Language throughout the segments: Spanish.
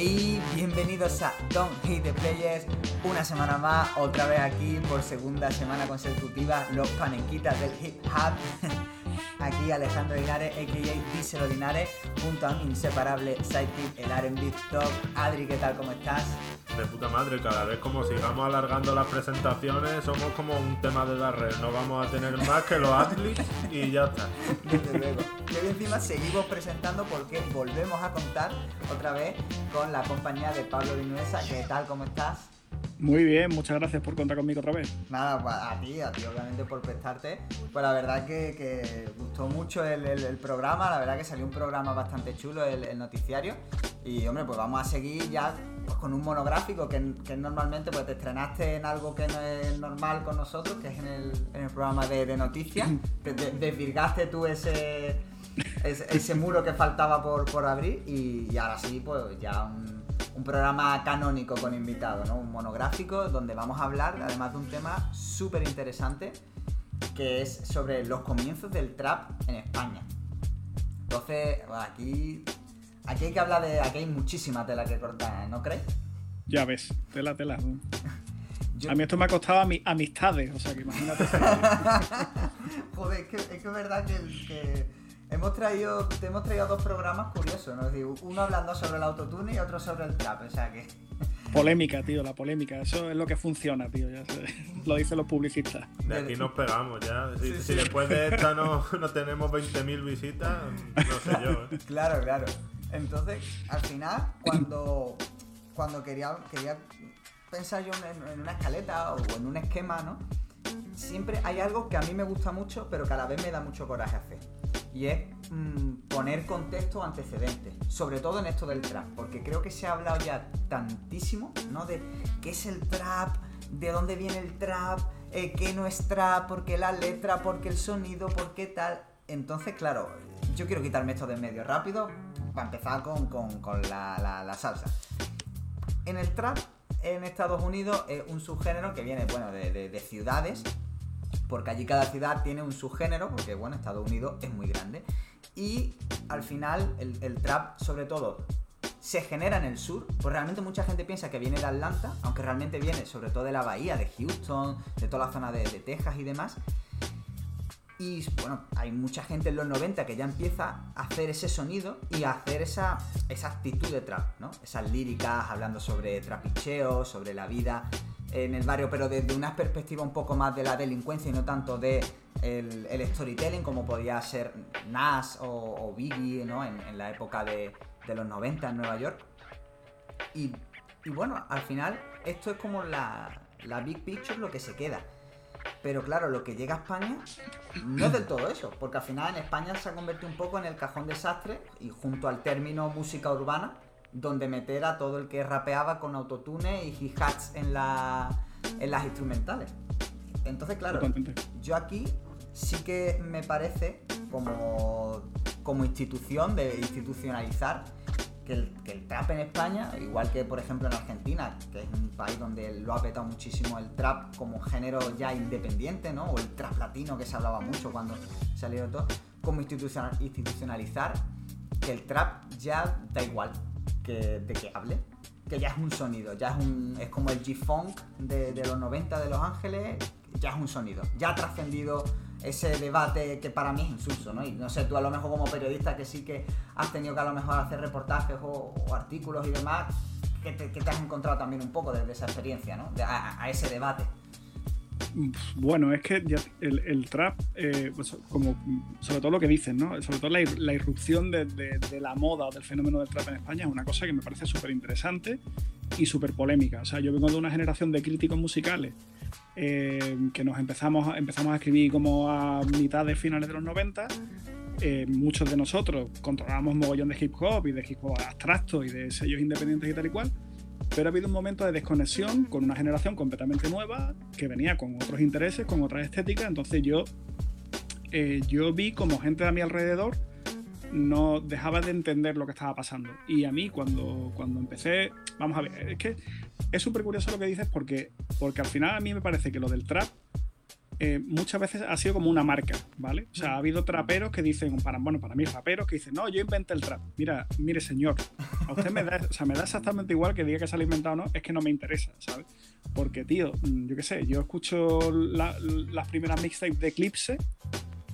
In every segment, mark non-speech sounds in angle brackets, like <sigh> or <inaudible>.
Hey, bienvenidos a Don't Hate the Players, una semana más, otra vez aquí por segunda semana consecutiva, los panenquitas del hip hop. <laughs> Aquí Alejandro Linares, a.k.a. Díselo Linares, junto a mi inseparable sidekick, el R&B Top. Adri, ¿qué tal? ¿Cómo estás? De puta madre, cada vez como sigamos alargando las presentaciones, somos como un tema de la red. No vamos a tener más que los athletes y ya está. Desde luego. Y encima seguimos presentando porque volvemos a contar otra vez con la compañía de Pablo Vinuesa. ¿Qué tal? ¿Cómo estás? Muy bien, muchas gracias por contar conmigo otra vez. Nada, a ti, a ti obviamente por prestarte. Pues la verdad que, que gustó mucho el, el- el programa, la verdad que salió un programa bastante chulo, el, el noticiario. Y hombre, pues vamos a seguir ya pues, con un monográfico que, que normalmente pues te estrenaste en algo que no es normal con nosotros, que es en el, en programa de, de noticias. <laughs> Te, te- desvirgaste tú ese, ese, ese muro que faltaba por, por abrir y, y ahora sí, pues ya un, un programa canónico con invitados, ¿no? Un monográfico donde vamos a hablar además de un tema súper interesante que es sobre los comienzos del trap en España. Entonces, aquí, aquí hay que hablar de... Aquí hay muchísima tela que cortar, ¿no crees? Ya ves, tela, tela. Yo- <laughs> A mí esto me ha costado ami- amistades, o sea que imagínate. <laughs> Joder, es que es, que es verdad que hemos traído, te hemos traído dos programas curiosos, ¿no? Es decir, uno hablando sobre el autotune y otro sobre el trap, o sea que... polémica, tío, la polémica. Eso es lo que funciona, tío. Ya sé. <laughs> Lo dicen los publicistas. De aquí nos pegamos ya. Si, Sí, si sí. después de <laughs> esta no, no tenemos 20.000 visitas, no sé yo. ¿eh? Claro, claro. Entonces, al final, cuando, cuando quería, quería pensar yo en, en una escaleta o en un esquema, ¿no? Siempre hay algo que a mí me gusta mucho, pero que a la vez me da mucho coraje hacer. Y es mm, poner contexto antecedentes, sobre todo en esto del trap, porque creo que se ha hablado ya tantísimo, ¿no? De qué es el trap, de dónde viene el trap, eh, qué no es trap, por qué la letra, por qué el sonido, por qué tal. Entonces, claro, yo quiero quitarme esto de en medio rápido para empezar con, con- con la, la- la salsa. En el trap, en Estados Unidos, es un subgénero que viene, bueno, de, de- de ciudades, porque allí cada ciudad tiene un subgénero, porque, bueno, Estados Unidos es muy grande. Y al final, el, el trap, sobre todo, se genera en el sur, pues realmente mucha gente piensa que viene de Atlanta, aunque realmente viene sobre todo de la bahía, de Houston, de toda la zona de, Texas y demás. Y bueno, hay mucha gente en los 90 que ya empieza a hacer ese sonido y a hacer esa, esa actitud de trap, ¿no? Esas líricas hablando sobre trapicheo, sobre la vida en el barrio, pero desde una perspectiva un poco más de la delincuencia y no tanto de el, el storytelling como podía ser Nas o, o Biggie, ¿no? En, la época de, de los 90 en Nueva York. Y, y bueno, al final esto es como la, la big picture, lo que se queda. Pero claro, lo que llega a España no es del todo eso, porque al final en España se ha convertido un poco en el cajón desastre y junto al término música urbana, donde meter a todo el que rapeaba con autotune y hi-hats en, la, en las instrumentales. Entonces, claro, yo aquí sí que me parece como, como institución de institucionalizar que el, que el trap en España, igual que por ejemplo en Argentina, que es un país donde lo ha petado muchísimo el trap como género ya independiente, ¿no? O el trap latino que se hablaba mucho cuando salieron todo, como institucional- institucionalizar que el trap ya da igual que, de que hable, que ya es un sonido, ya es un es como el G-Funk de, los 90 de Los Ángeles, ya es un sonido, ya ha trascendido ese debate que para mí es insulso, ¿no? Y no sé, tú a lo mejor como periodista que sí que has tenido que a lo mejor hacer reportajes o, artículos y demás, que te, que te has encontrado también un poco desde esa experiencia, ¿no? A ese debate. Bueno, es que el, trap, eh, pues, como sobre todo lo que dicen, ¿no? Sobre todo la, ir- la irrupción de, la moda del fenómeno del trap en España es una cosa que me parece súper interesante y súper polémica. O sea, yo vengo de una generación de críticos musicales eh, que nos empezamos, empezamos a escribir como a mitad de finales de los 90. Eh, muchos de nosotros controlábamos mogollón de hip hop y de hip hop abstracto y de sellos independientes y tal y cual. Pero ha habido un momento de desconexión con una generación completamente nueva que venía con otros intereses, con otras estéticas. Entonces yo, eh, yo vi como gente a mi alrededor no dejaba de entender lo que estaba pasando. Y a mí cuando, cuando empecé, vamos a ver, es que es súper curioso lo que dices porque, porque al final a mí me parece que lo del trap eh, muchas veces ha sido como una marca, ¿vale? O sea, ha habido traperos que dicen, para, bueno, para mí raperos que dicen, no, yo inventé el trap. Mira, mire señor, a usted me da, o sea, me da exactamente igual que diga que se ha inventado o no, es que no me interesa, ¿sabes? Porque, tío, mm, yo qué sé, yo escucho las primeras mixtapes de Eclipse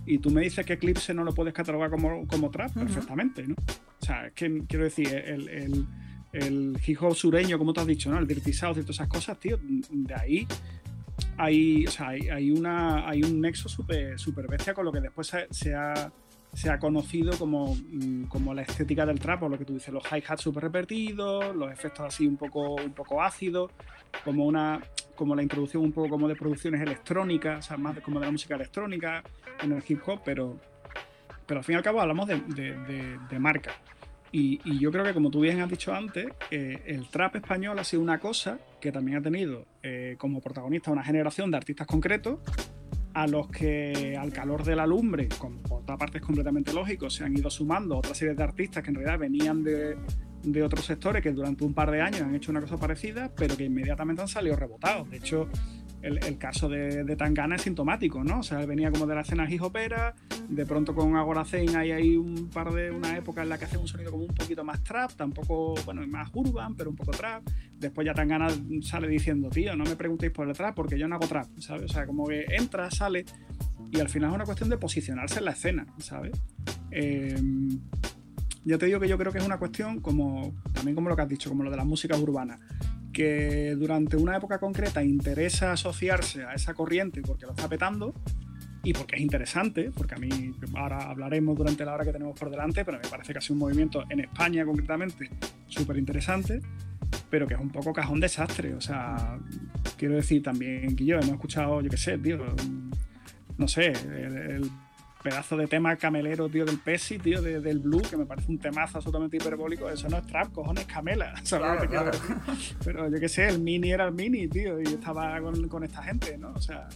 y tú me dices que Eclipse no lo puedes catalogar como, como trap perfectamente, ¿no? O sea, es que quiero decir, el, el, el hip hop sureño, como tú has dicho, ¿no? El dirty south y todas esas cosas, tío, de ahí hay, o sea, hay, una, hay un nexo súper super bestia con lo que después se, ha, se ha conocido como, mm, como, la estética del trap, o lo que tú dices, los hi-hats súper repetidos, los efectos así un poco, un poco ácidos, como como la introducción un poco como de producciones electrónicas, o sea, más como de la música electrónica en el hip hop, pero, pero al fin y al cabo hablamos de, de, de marca. Y, yo creo que, como tú bien has dicho antes, eh, el trap español ha sido una cosa que también ha tenido eh, como protagonista una generación de artistas concretos a los que al calor de la lumbre, con, por otra parte es completamente lógico, se han ido sumando otra serie de artistas que en realidad venían de, de otros sectores que durante un par de años han hecho una cosa parecida, pero que inmediatamente han salido rebotados. De hecho, el, caso de, Tangana es sintomático, ¿no? O sea, venía como de la escena hip hopera, de pronto con Agoracén hay ahí un par de una época en la que hace un sonido como un poquito más trap, tampoco, bueno, más urban, pero un poco trap. Después ya Tangana sale diciendo, tío, no me preguntéis por el trap porque yo no hago trap, ¿sabes? O sea, como que entra, sale y al final es una cuestión de posicionarse en la escena, ¿sabes? Eh, ya te digo que yo creo que es una cuestión como también como lo que has dicho, como lo de las músicas urbanas que durante una época concreta interesa asociarse a esa corriente porque lo está petando y porque es interesante, porque a mí ahora hablaremos durante la hora que tenemos por delante, pero me parece que ha sido un movimiento en España concretamente súper interesante, pero que es un poco cajón desastre. O sea, quiero decir también que yo hemos escuchado, yo qué sé, tío, no sé, el pedazo de tema camelero, tío, del Pesi, tío, del Blue, que me parece un temazo absolutamente hiperbólico. Eso no es trap, cojones, camela. <laughs> Pero yo qué sé, el mini era el mini, tío, y estaba con, esta gente, ¿no? O sea,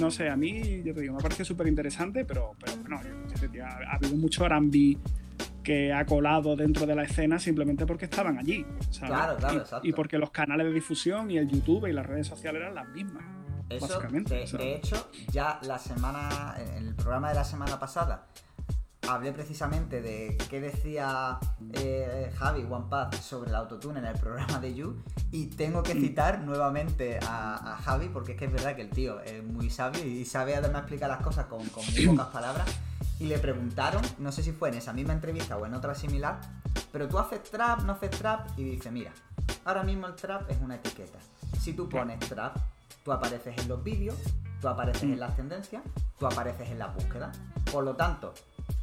no sé, a mí, yo te digo, me parece súper interesante, pero, pero bueno, ha, habido mucho Arambi que ha colado dentro de la escena simplemente porque estaban allí. Claro, claro, y porque los canales de difusión y el YouTube y las redes sociales eran las mismas. Eso, de, hecho, ya la semana, en el programa de la semana pasada, hablé precisamente de qué decía eh, Javi One sobre el autotune en el programa de You y tengo que mm. citar nuevamente a, Javi porque es que es verdad que el tío es muy sabio y sabe además explicar las cosas con, con muy pocas <clears throat> palabras y le preguntaron, no sé si fue en esa misma entrevista o en otra similar, pero tú haces trap, no haces trap y dice, mira, ahora mismo el trap es una etiqueta. Si tú pones trap, Tú apareces en los vídeos, tú apareces en las tendencias, tú apareces en la búsqueda. Por lo tanto,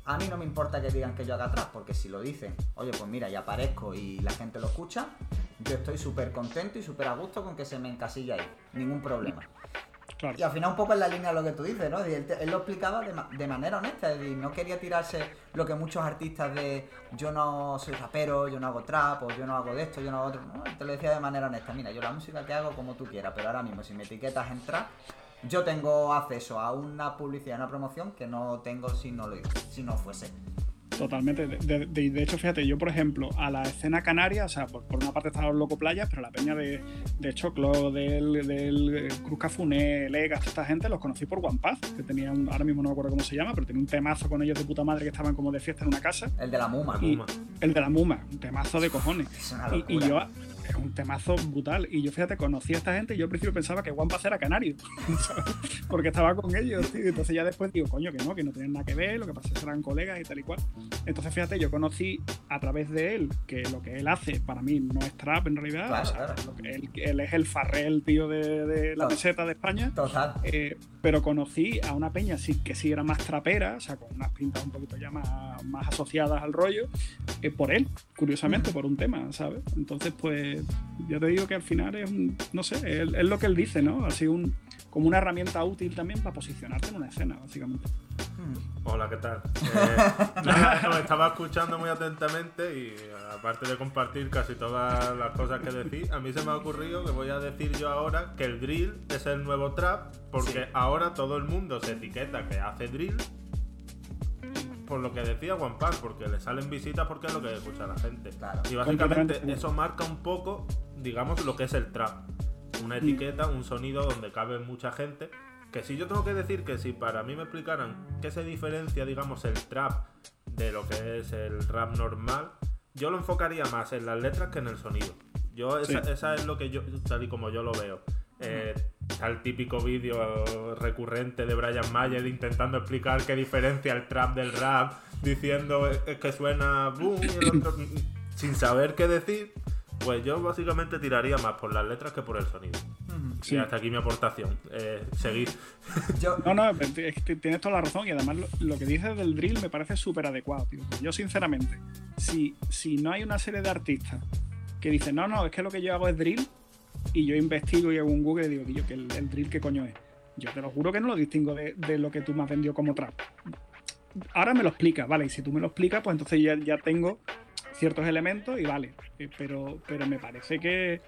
a mí no me importa que digan que yo haga atrás, porque si lo dicen, oye, pues mira, ya aparezco y la gente lo escucha, yo estoy súper contento y súper a gusto con que se me encasilla ahí. Ningún problema. Y al final un poco en la línea de lo que tú dices, ¿no? Él, lo explicaba de, manera honesta, es decir, no quería tirarse lo que muchos artistas de yo no soy rapero, yo no hago trap, o yo no hago de esto, yo no hago otro. No, te lo decía de manera honesta, mira, yo la música que hago como tú quieras, pero ahora mismo si me etiquetas en trap, yo tengo acceso a una publicidad, una promoción que no tengo si no, lo, si no fuese. Totalmente. De, de, hecho, fíjate, yo, por ejemplo, a la escena canaria, o sea, por, una parte están los Loco Playas, pero la peña de, de Choclo, del, del Cruz Cafuné, Legas, esta gente, los conocí por One Path, que tenían, ahora mismo no me acuerdo cómo se llama, pero tenía un temazo con ellos de puta madre que estaban como de fiesta en una casa. El de la Muma. el de la Muma, un temazo de cojones. y, yo, es un temazo brutal. Y yo, fíjate, conocí a esta gente y yo al principio pensaba que Juan era canario, <laughs> porque estaba con ellos, tío. Entonces ya después digo, coño, que no, que no tienen nada que ver, lo que pasa es que eran colegas y tal y cual. Entonces, fíjate, yo conocí a través de él que lo que él hace para mí no es trap en realidad. él, es el farrel, tío, de, la meseta de España. Total. Eh, pero conocí a una peña sí, que sí era más trapera, o sea, con unas pintas un poquito ya más, más asociadas al rollo, eh, por él, curiosamente, por un tema, ¿sabes? Entonces, pues, yo te digo que al final es un, no sé, es, lo que él dice, ¿no? Así un, como una herramienta útil también para posicionarte en una escena, básicamente. Hola, ¿qué tal? <laughs> Eh, estaba escuchando muy atentamente y aparte de compartir casi todas las cosas que decís, a mí se me ha ocurrido que voy a decir yo ahora que el drill es el nuevo trap porque ahora todo el mundo se etiqueta que hace drill por lo que decía Juan porque le salen visitas porque es lo que escucha la gente. Y básicamente eso marca un poco, digamos, lo que es el trap. Una etiqueta, un sonido donde cabe mucha gente Que si yo tengo que decir que si para mí me explicaran qué se diferencia, digamos, el trap de lo que es el rap normal, yo lo enfocaría más en las letras que en el sonido. Yo, esa, Sí. esa es lo que yo, tal y como yo lo veo. Eh, está el típico vídeo recurrente de Brian Mayer intentando explicar qué diferencia el trap del rap, diciendo es que suena boom y el <clears throat> otro sin saber qué decir. Pues yo básicamente tiraría más por las letras que por el sonido. Sí. Y hasta aquí mi aportación. Eh, seguir. <laughs> Yo, No, no, tienes toda la razón y además lo, lo que dices del drill me parece súper adecuado, tío. Yo, sinceramente, si, si no hay una serie de artistas que dicen, no, no, es que lo que yo hago es drill y yo investigo y hago un Google y digo, tío, que el, el drill qué coño es. Yo te lo juro que no lo distingo de, de lo que tú me has vendido como trap. Ahora me lo explicas, vale, y si tú me lo explicas, pues entonces ya, ya tengo ciertos elementos y vale. Eh, Pero, pero me parece que,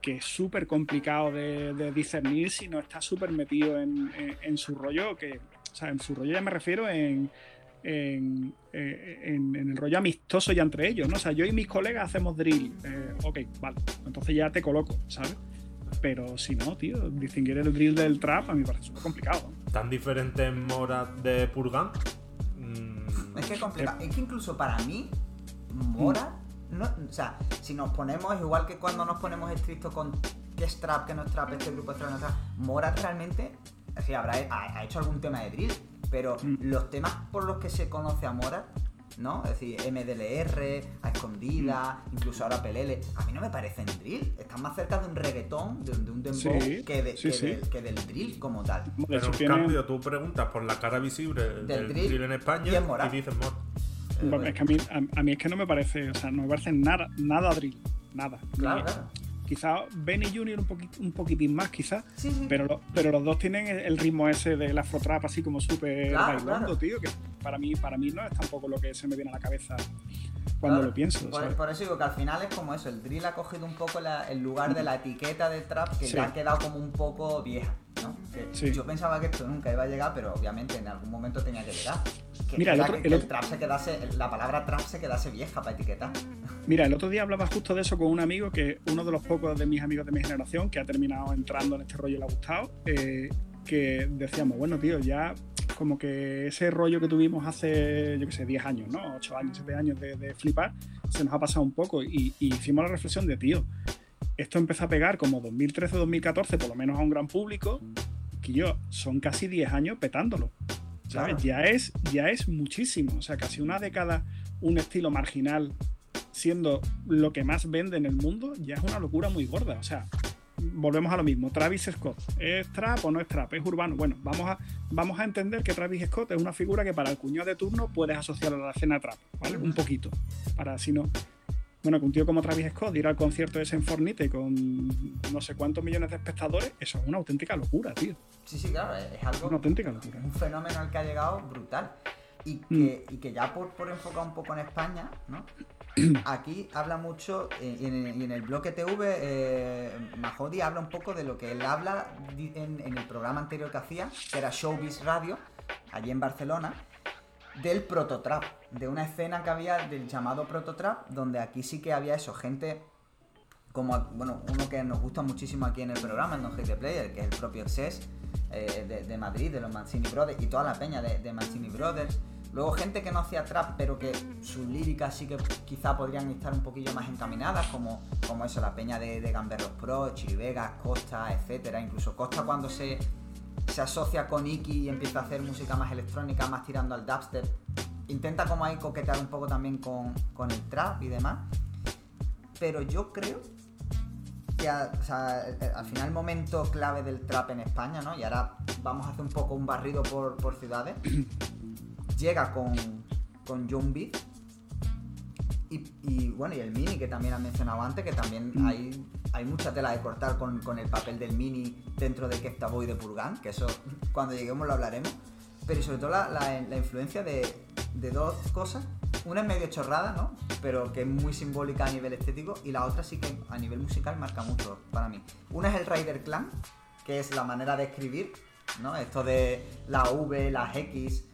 que es súper complicado de, discernir si no está súper metido en, en- en su rollo, que, o sea, en su rollo ya me refiero en, en, eh, en- en el rollo amistoso ya entre ellos, ¿no? O sea, yo y mis colegas hacemos drill, eh, ok, vale, entonces ya te coloco, ¿sabes? Pero si no, tío, distinguir el drill del trap a mí me parece súper complicado. ¿Tan diferente en Mora de Purgan? Mm, Es que es complicado. Es que incluso para mí, Mora, no, o sea, si nos ponemos, igual que cuando nos ponemos estrictos con qué es trap, qué no es trap, este grupo es trap, no es trap, Mora realmente, sí, habrá ha, ha hecho algún tema de drill, pero Mm. los temas por los que se conoce a Mora, ¿no? Es decir, MDLR, a escondida, Mm. incluso ahora Pelele, a mí no me parecen drill, están más cerca de un reggaetón, de, un- de un dembow, Sí, que, de- sí, que sí. del- que del drill como tal. Pero en tiene- cambio, tú preguntas por la cara visible del, drill drill, en y España en Mora. y dices Mora. Eh, Bueno, es que a mí, a, a mí es que no me parece, o sea, no me parece nada, nada drill, nada. Claro, claro. Quizá Benny Jr. un, poquit- un poquitín más, quizás, Sí, sí. pero, lo- pero los dos tienen el, ritmo ese del afrotrap así como súper Claro, bailando, claro. tío, que para mí, para mí no es tampoco lo que se me viene a la cabeza cuando Claro, lo pienso. Por, ¿sabes? por eso digo que al final es como eso, el drill ha cogido un poco la- el lugar de la etiqueta del trap que Sí. ya ha quedado como un poco vieja, ¿no? Que Sí. Yo pensaba que esto nunca iba a llegar, pero obviamente en algún momento tenía que llegar. Que, Mira, el otro- que- el que otro- trap se quedase, la palabra trap se quedase vieja para etiquetar. <laughs> Mira, el otro día hablaba justo de eso con un amigo que uno de los pocos de mis amigos de mi generación que ha terminado entrando en este rollo y le ha gustado, eh, que decíamos, bueno, tío, ya como que ese rollo que tuvimos hace, yo qué sé, 10 años, ¿no? 8 años, 7 años de, de flipar, se nos ha pasado un poco y, y hicimos la reflexión de, tío, esto empezó a pegar como 2013-2014, por lo menos a un gran público, que yo, son casi 10 años petándolo. ¿Sabes? Claro. Ya, es, ya es muchísimo, o sea, casi una década un estilo marginal siendo lo que más vende en el mundo, ya es una locura muy gorda. O sea, volvemos a lo mismo. Travis Scott, ¿es trap o no es trap? ¿Es urbano? Bueno, vamos a, vamos a entender que Travis Scott es una figura que para el cuñado de turno puedes asociar a la escena trap, ¿vale? Un poquito. Para si no. Bueno, que un tío como Travis Scott ir al concierto de en Fornite con no sé cuántos millones de espectadores, eso es una auténtica locura, tío. Sí, sí, claro, es, algo Una auténtica locura. un fenómeno al que ha llegado brutal. Y Mm. que, y que ya por, por enfocar un poco en España, ¿no? <clears throat> Aquí habla mucho, eh, y en, en el bloque TV, eh, habla un poco de lo que él habla en el programa anterior que hacía, que era Showbiz Radio, allí en Barcelona, del prototrap, de una escena que había del llamado prototrap, donde aquí sí que había eso, gente como, bueno, uno que nos gusta muchísimo aquí en el programa, en No Hate the Player, que es el propio Excess eh, de, Madrid, de los Mancini Brothers, y toda la peña de, Mancini Brothers. Luego gente que no hacía trap, pero que sus líricas sí que quizá podrían estar un poquillo más encaminadas, como, como eso, la peña de, de Gamberros Pro, Chili Vegas, Costa, etcétera. Incluso Costa cuando se, se asocia con Iki y empieza a hacer música más electrónica, más tirando al dubstep, intenta como ahí coquetear un poco también con, con el trap y demás. Pero yo creo que a- o sea, eh, al final el momento clave del trap en España, ¿no? Y ahora vamos a hacer un poco un barrido por, por ciudades. <coughs> Llega con, con John Beat. Y, y, bueno, y el Mini que también han mencionado antes, que también Mm. hay, hay mucha tela de cortar con, con el papel del Mini dentro de Kefta Boy de Purgan, que eso cuando lleguemos lo hablaremos. Pero sobre todo la, la- la influencia de, de dos cosas. Una es medio chorrada, ¿no? Pero que es muy simbólica a nivel estético. Y la otra sí que a nivel musical marca mucho para mí. Una es el Rider Clan, que es la manera de escribir, ¿no? Esto de la V, las X,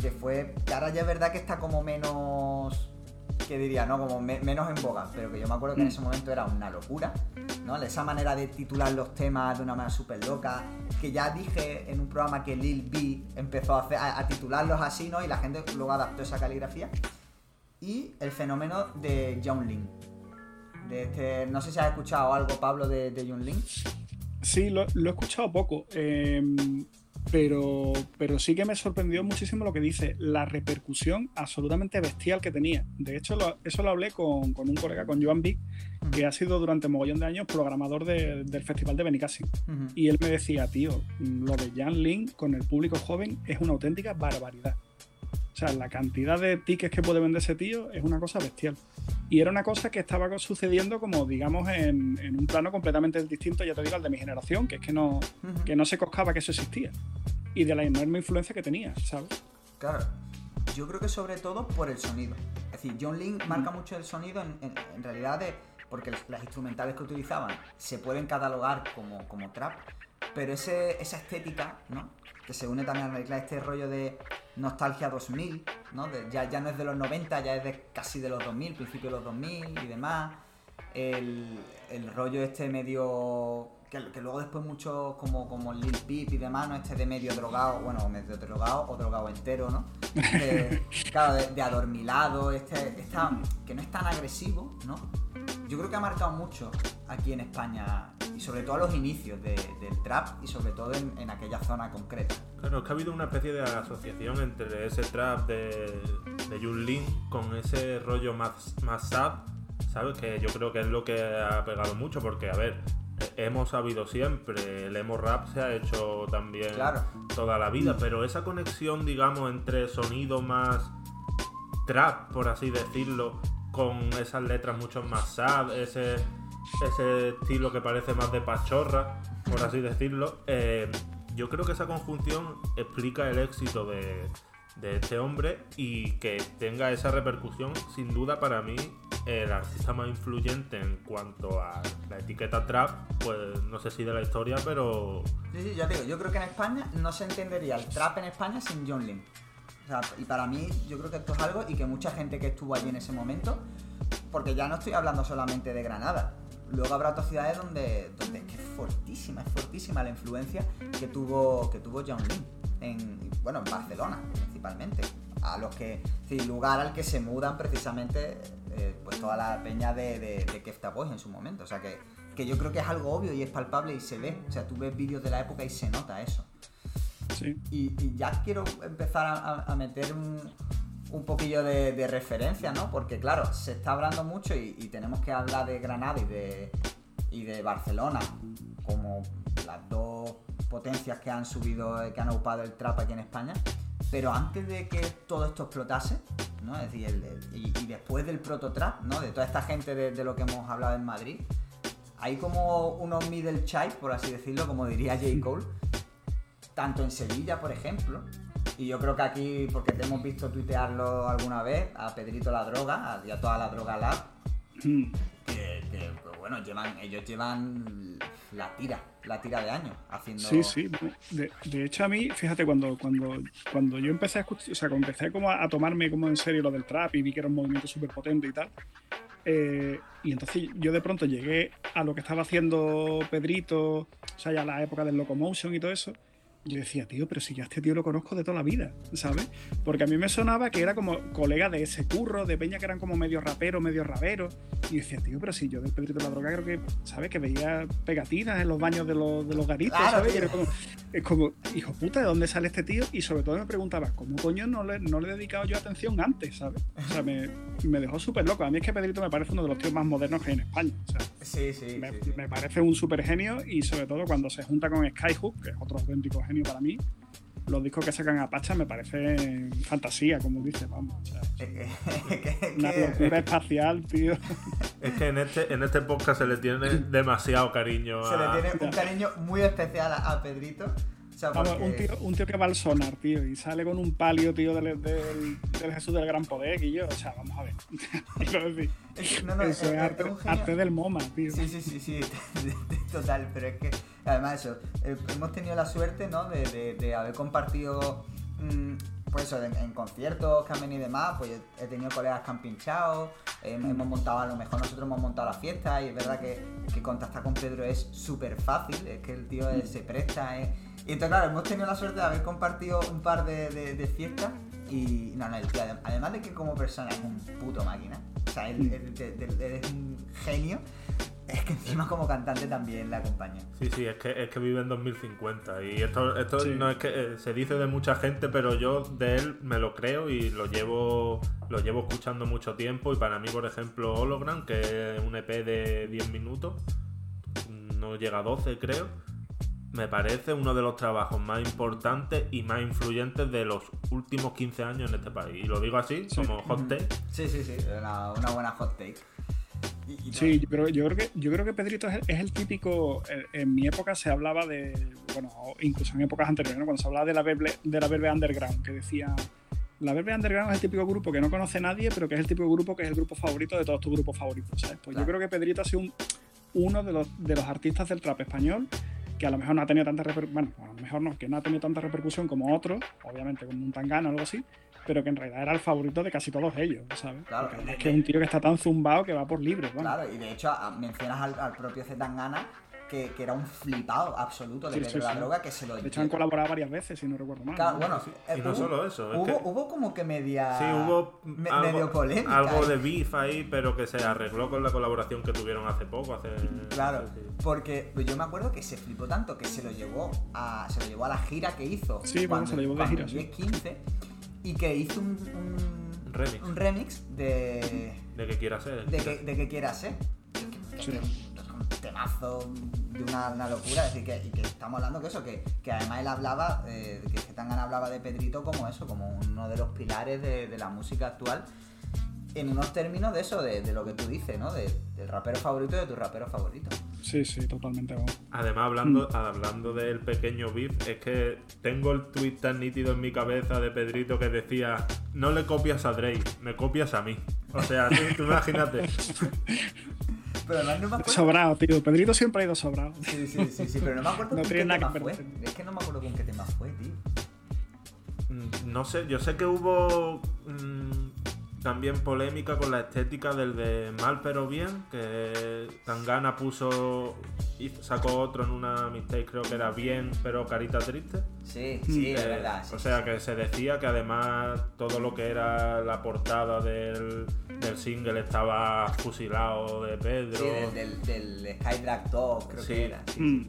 que fue. Que ahora ya es verdad que está como menos. Que diría, ¿no? Como menos en boga, pero que yo me acuerdo que en ese momento era una locura, ¿no? Esa manera de titular los temas de una manera súper loca, que ya dije en un programa que Lil B empezó a, a, titularlos así, ¿no? Y la gente luego adaptó esa caligrafía. Y el fenómeno de John Lin. De este, no sé si has escuchado algo, Pablo, de, de John Lin. Sí, lo, he escuchado poco. Em, pero, pero sí que me sorprendió muchísimo lo que dice, la repercusión absolutamente bestial que tenía. De hecho, eso lo hablé con, un colega, con Joan Vic, que ha sido durante mogollón de años programador del Festival de Benicassim. Y él me decía, tío, lo de Jan Lin con el público joven es una auténtica barbaridad. O sea, la cantidad de tickets que puede vender ese tío es una cosa bestial. Y era una cosa que estaba sucediendo como, digamos, en, un plano completamente distinto, ya te digo, al de mi generación, que es que no, que no se coscaba que eso existía. Y de la enorme influencia que tenía, ¿sabes? Claro. Yo creo que sobre todo por el sonido. Es decir, John Link marca mucho el sonido en, realidad de, porque las instrumentales que utilizaban se pueden catalogar como, como trap, pero ese, esa estética, ¿no? Que se une también a este rollo de nostalgia 2000, ¿no? ya, ya no es de los 90, ya es de casi de los 2000, principio de los 2000 y demás. El, rollo este medio que, luego después muchos como, como Lil Peep y demás, ¿no? Este de medio drogado, bueno, medio drogado o drogado entero, ¿no? <laughs> claro, de, adormilado, este, que no es tan agresivo, ¿no? Yo creo que ha marcado mucho aquí en España sobre todo a los inicios del trap y sobre todo en, aquella zona concreta. Claro, es que ha habido una especie de asociación entre ese trap de, de Jun Lin con ese rollo más, más sad, ¿sabes? Que yo creo que es lo que ha pegado mucho porque, a ver, hemos sabido siempre, el emo rap se ha hecho también toda la vida, pero esa conexión, digamos, entre sonido más trap, por así decirlo, con esas letras mucho más sad, ese, ese estilo que parece más de pachorra, por así decirlo, eh, yo creo que esa conjunción explica el éxito de, de este hombre y que tenga esa repercusión, sin duda para mí, el artista más influyente en cuanto a la etiqueta trap, pues no sé si de la historia, pero... Sí, sí, ya digo, yo creo que en España no se entendería el trap en España sin John Lynn. O sea, y para mí yo creo que esto es algo y que mucha gente que estuvo allí en ese momento, porque ya no estoy hablando solamente de Granada, luego habrá otras ciudades donde, donde es que es fortísima, es fortísima la influencia que tuvo, que tuvo John Lynn en, bueno, en Barcelona principalmente, a los que, sí, lugar al que se mudan precisamente eh, pues toda la peña de, de, de Kefta Boys en su momento, o sea que, que yo creo que es algo obvio y es palpable y se ve, o sea, tú ves vídeos de la época y se nota eso. Sí. Y, ya quiero empezar a, meter un, un poquillo de, referencia, ¿no? Porque claro, se está hablando mucho y, tenemos que hablar de Granada y de, y de Barcelona como las dos potencias que han subido, que han ocupado el trap aquí en España. Pero antes de que todo esto explotase, ¿no? Es decir, y, después del prototrap, ¿no? De toda esta gente de, lo que hemos hablado en Madrid, hay como unos middle child, por así decirlo, como diría J. Cole, tanto en Sevilla, por ejemplo, y yo creo que aquí, porque te hemos visto tuitearlo alguna vez, a Pedrito la droga, a, toda la droga lab, mm. que, que pues bueno, llevan, ellos llevan la tira, la tira de años haciendo. Sí, sí. De, hecho, a mí, fíjate, cuando, cuando, cuando yo empecé a escuchar, o sea, cuando empecé como a, tomarme como en serio lo del trap y vi que era un movimiento súper potente y tal. Eh, y entonces yo de pronto llegué a lo que estaba haciendo Pedrito, o sea, ya la época del Locomotion y todo eso yo decía, tío, pero si yo a este tío lo conozco de toda la vida, ¿sabes? Porque a mí me sonaba que era como colega de ese curro, de Peña que eran como medio rapero, medio rabero. Y decía, tío, pero si yo del Pedrito de la Droga creo que, ¿sabes? Que veía pegatinas en los baños de los, de los garitos, ¿sabes? Y era como, es como, hijo puta, ¿de dónde sale este tío? Y sobre todo me preguntaba, ¿cómo coño no le, no le he dedicado yo atención antes, ¿sabes? O sea, me, me dejó súper loco. A mí es que Pedrito me parece uno de los tíos más modernos que hay en España. O sea, sí, sí me, sí, me parece un súper genio y sobre todo cuando se junta con Skyhook, que es otro auténtico genio para mí, los discos que sacan a Pacha me parecen fantasía, como dices, vamos. <laughs> una locura espacial, tío. Es que en este, en este podcast se le tiene <laughs> demasiado cariño. Se le tiene un cariño muy especial a Pedrito un, tío, que va al sonar, tío, y sale con un palio, tío, del, Jesús del Gran Poder, y yo, o sea, vamos a ver. <laughs> no, no, eso es, arte, del MoMA, tío. Sí, sí, sí, sí, total, pero es que, además eso, eh, hemos tenido la suerte, ¿no?, de, haber compartido mm, pues eso, en, en conciertos que han venido y demás, pues he tenido colegas que han pinchado, eh, hemos montado, a lo mejor nosotros hemos montado la fiesta y es verdad que, que contactar con Pedro es súper fácil, es que el tío se presta. eh. Y entonces, claro, hemos tenido la suerte de haber compartido un par de, de- de fiestas y no, no, el tío, adem- además de que como persona es un puto máquina, o sea, él, él- él- él- él es un genio, es que encima como cantante también la acompaña. Sí, sí, es que, es que vive en 2050 y esto, esto Sí. no es que eh, se dice de mucha gente, pero yo de él me lo creo y lo llevo lo llevo escuchando mucho tiempo y para mí, por ejemplo, Hologram, que es un EP de 10 minutos, no llega a 12 creo, me parece uno de los trabajos más importantes y más influyentes de los últimos 15 años en este país. Y lo digo así, Sí. como hot take. Sí, sí, sí, una, una buena hot take. Y- y Sí, yo creo, yo creo que yo creo que Pedrito es el, es el típico. En, en mi época se hablaba de, bueno, incluso en épocas anteriores, ¿no? cuando se hablaba de la verbe, de la verbe underground, que decía la verbe underground es el típico grupo que no conoce nadie, pero que es el típico grupo que es el grupo favorito de todos tus grupos favoritos, ¿sabes? Pues Claro. yo creo que Pedrito ha sido un- uno de los, de los artistas del trap español que a lo mejor no ha tenido tanta repercusión, bueno, a lo mejor no, que no ha tenido tanta repercusión como otros, obviamente como un Tangana o algo así, pero que en realidad era el favorito de casi todos ellos, ¿sabes? Claro, es que es un tío que está tan zumbado que va por libre. Bueno. Claro, y de hecho mencionas al, propio Zetangana que, que, era un flipado absoluto de la droga que se lo De hecho, han colaborado varias veces, si no recuerdo mal. Claro, bueno, y no eh, solo eso. Hubo, como que media. Sí, hubo algo, medio polémica. Algo ¿eh? de beef ahí, pero que se arregló con la colaboración que tuvieron hace poco. Hace... Claro, porque yo me acuerdo que se flipó tanto que se lo llevó a, se lo llevó a la gira que hizo. Sí, cuando, bueno, se lo llevó de gira. 15, y que hizo un, un, remix. un remix de, De que quiera ser. de, que, de que quiera ser. Sí. un temazo de una, una locura. Es decir, que, y que estamos hablando que eso, que, que además él hablaba, eh, que Zetangana hablaba de Pedrito como eso, como uno de los pilares de, de la música actual. En unos términos de eso, de, de lo que tú dices, ¿no? De- del rapero favorito y de tu rapero favorito. Sí, sí, totalmente. vamos. Además, hablando, Mm. hablando del pequeño beef, es que tengo el tweet tan nítido en mi cabeza de Pedrito que decía: No le copias a Drake, me copias a mí. O sea, tú, tú imagínate. <laughs> Pero además no me acuerdo. Sobrado, tío. Pedrito siempre ha ido sobrado. Sí, sí, sí, sí, pero no me acuerdo <laughs> No con tiene qué nada tema que fue. Es que no me acuerdo con qué tema fue, tío. Mm, No sé, yo sé que hubo mm, también polémica con la estética del de Mal pero Bien, que Tangana puso y sacó otro en una mixtape, creo que era Bien pero Carita Triste. Sí, sí, es Eh, verdad. sí, o sea sí. que se decía que además todo lo que era la portada del, del single estaba fusilado de Pedro. Sí, del, del, del Skydrag 2, creo Sí. que era. sí. Mm.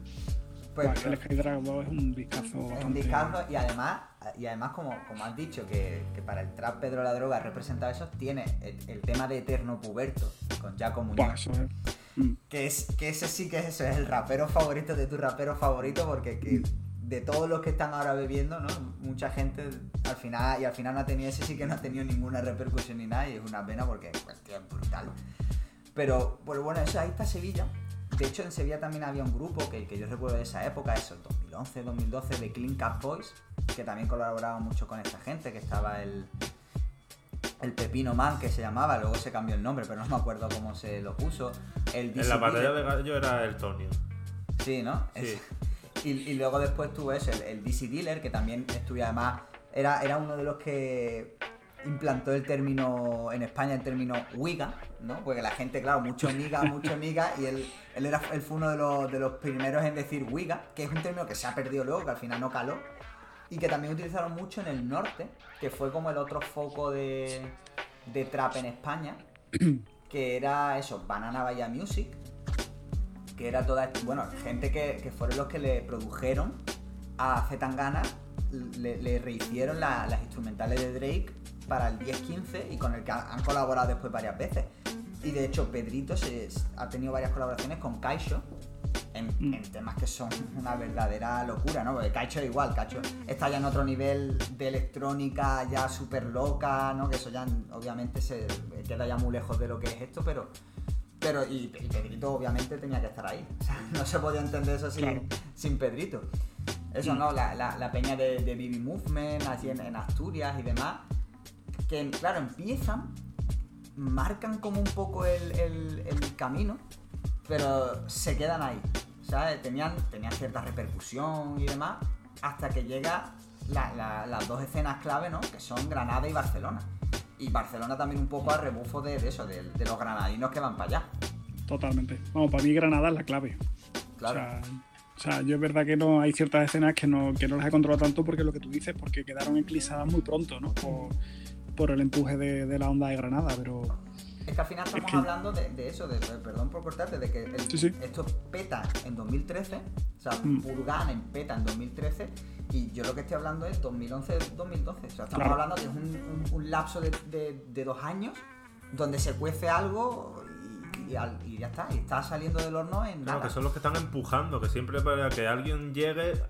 Pues, es el Skydrag 2 es un discazo Es un discazo y además, y además como, como has dicho, que, que para el trap Pedro la Droga representa eso, tiene el, el tema de Eterno Puberto con Jaco Muñoz. Mm. Que, es, que ese sí que es eso, es el rapero favorito de tu rapero favorito, porque que de todos los que están ahora bebiendo, ¿no? Mucha gente al final, y al final no ha tenido ese sí que no ha tenido ninguna repercusión ni nada, y es una pena porque es brutal. Pero, pues bueno, eso ahí está Sevilla. De hecho, en Sevilla también había un grupo que, que yo recuerdo de esa época, eso, 2011, 2012, de Clean Cut Boys, que también colaboraba mucho con esta gente, que estaba el, el Pepino Man, que se llamaba, luego se cambió el nombre, pero no me acuerdo cómo se lo puso. El en la batalla de gallo era el Tonio. Sí, ¿no? Sí. <laughs> Y, y luego después tuvo eso, el, el DC Dealer, que también estuvo además, era, era uno de los que implantó el término, en España el término Wiga, ¿no? Porque la gente, claro, mucho miga, <laughs> mucho miga, y él, él, era, él fue uno de los, de los primeros en decir Wiga, que es un término que se ha perdido luego, que al final no caló, y que también utilizaron mucho en el norte, que fue como el otro foco de, de trap en España, <clears throat> que era eso, Banana Bahía Music, que era toda, bueno, gente que, que fueron los que le produjeron a Zetangana, le, le rehicieron la- las instrumentales de Drake para el 10-15 y con el que han, colaborado después varias veces. Y de hecho Pedrito se, ha tenido varias colaboraciones con Kaisho en, Mm. en temas que son una verdadera locura, ¿no? Porque Kaisho es igual, Kaisho está ya en otro nivel de electrónica ya súper loca, ¿no? Que eso ya obviamente se queda ya muy lejos de lo que es esto, pero pero, y, y Pedrito obviamente tenía que estar ahí. <laughs> O sea, no se podía entender eso sin, Claro. sin Pedrito. Eso no, la, la- la peña de, de BB Movement, así en, en Asturias y demás, que claro, empiezan, marcan como un poco el, el- el camino, pero se quedan ahí. ¿Sabes? Tenían, tenían cierta repercusión y demás, hasta que llega las dos escenas clave, ¿no? Que son Granada y Barcelona. Y Barcelona también un poco a rebufo de, eso, de, los granadinos que van para allá. Totalmente. Vamos, para mí Granada es la clave. Claro. O sea, yo es verdad que no hay ciertas escenas que no, que no las he controlado tanto porque lo que tú dices, porque quedaron eclipsadas muy pronto, ¿no? Por, el empuje de, la onda de Granada, pero... Es que al final estamos hablando de, eso, de, perdón por cortarte, de que esto peta en 2013, o sea, mm. en peta en 2013, y yo lo que estoy hablando es 2011-2012. O sea, estamos hablando de un, un, lapso de, dos años donde se cuece algo y, ya está, y está saliendo del horno en Claro, que son los que están empujando, que siempre para que alguien llegue,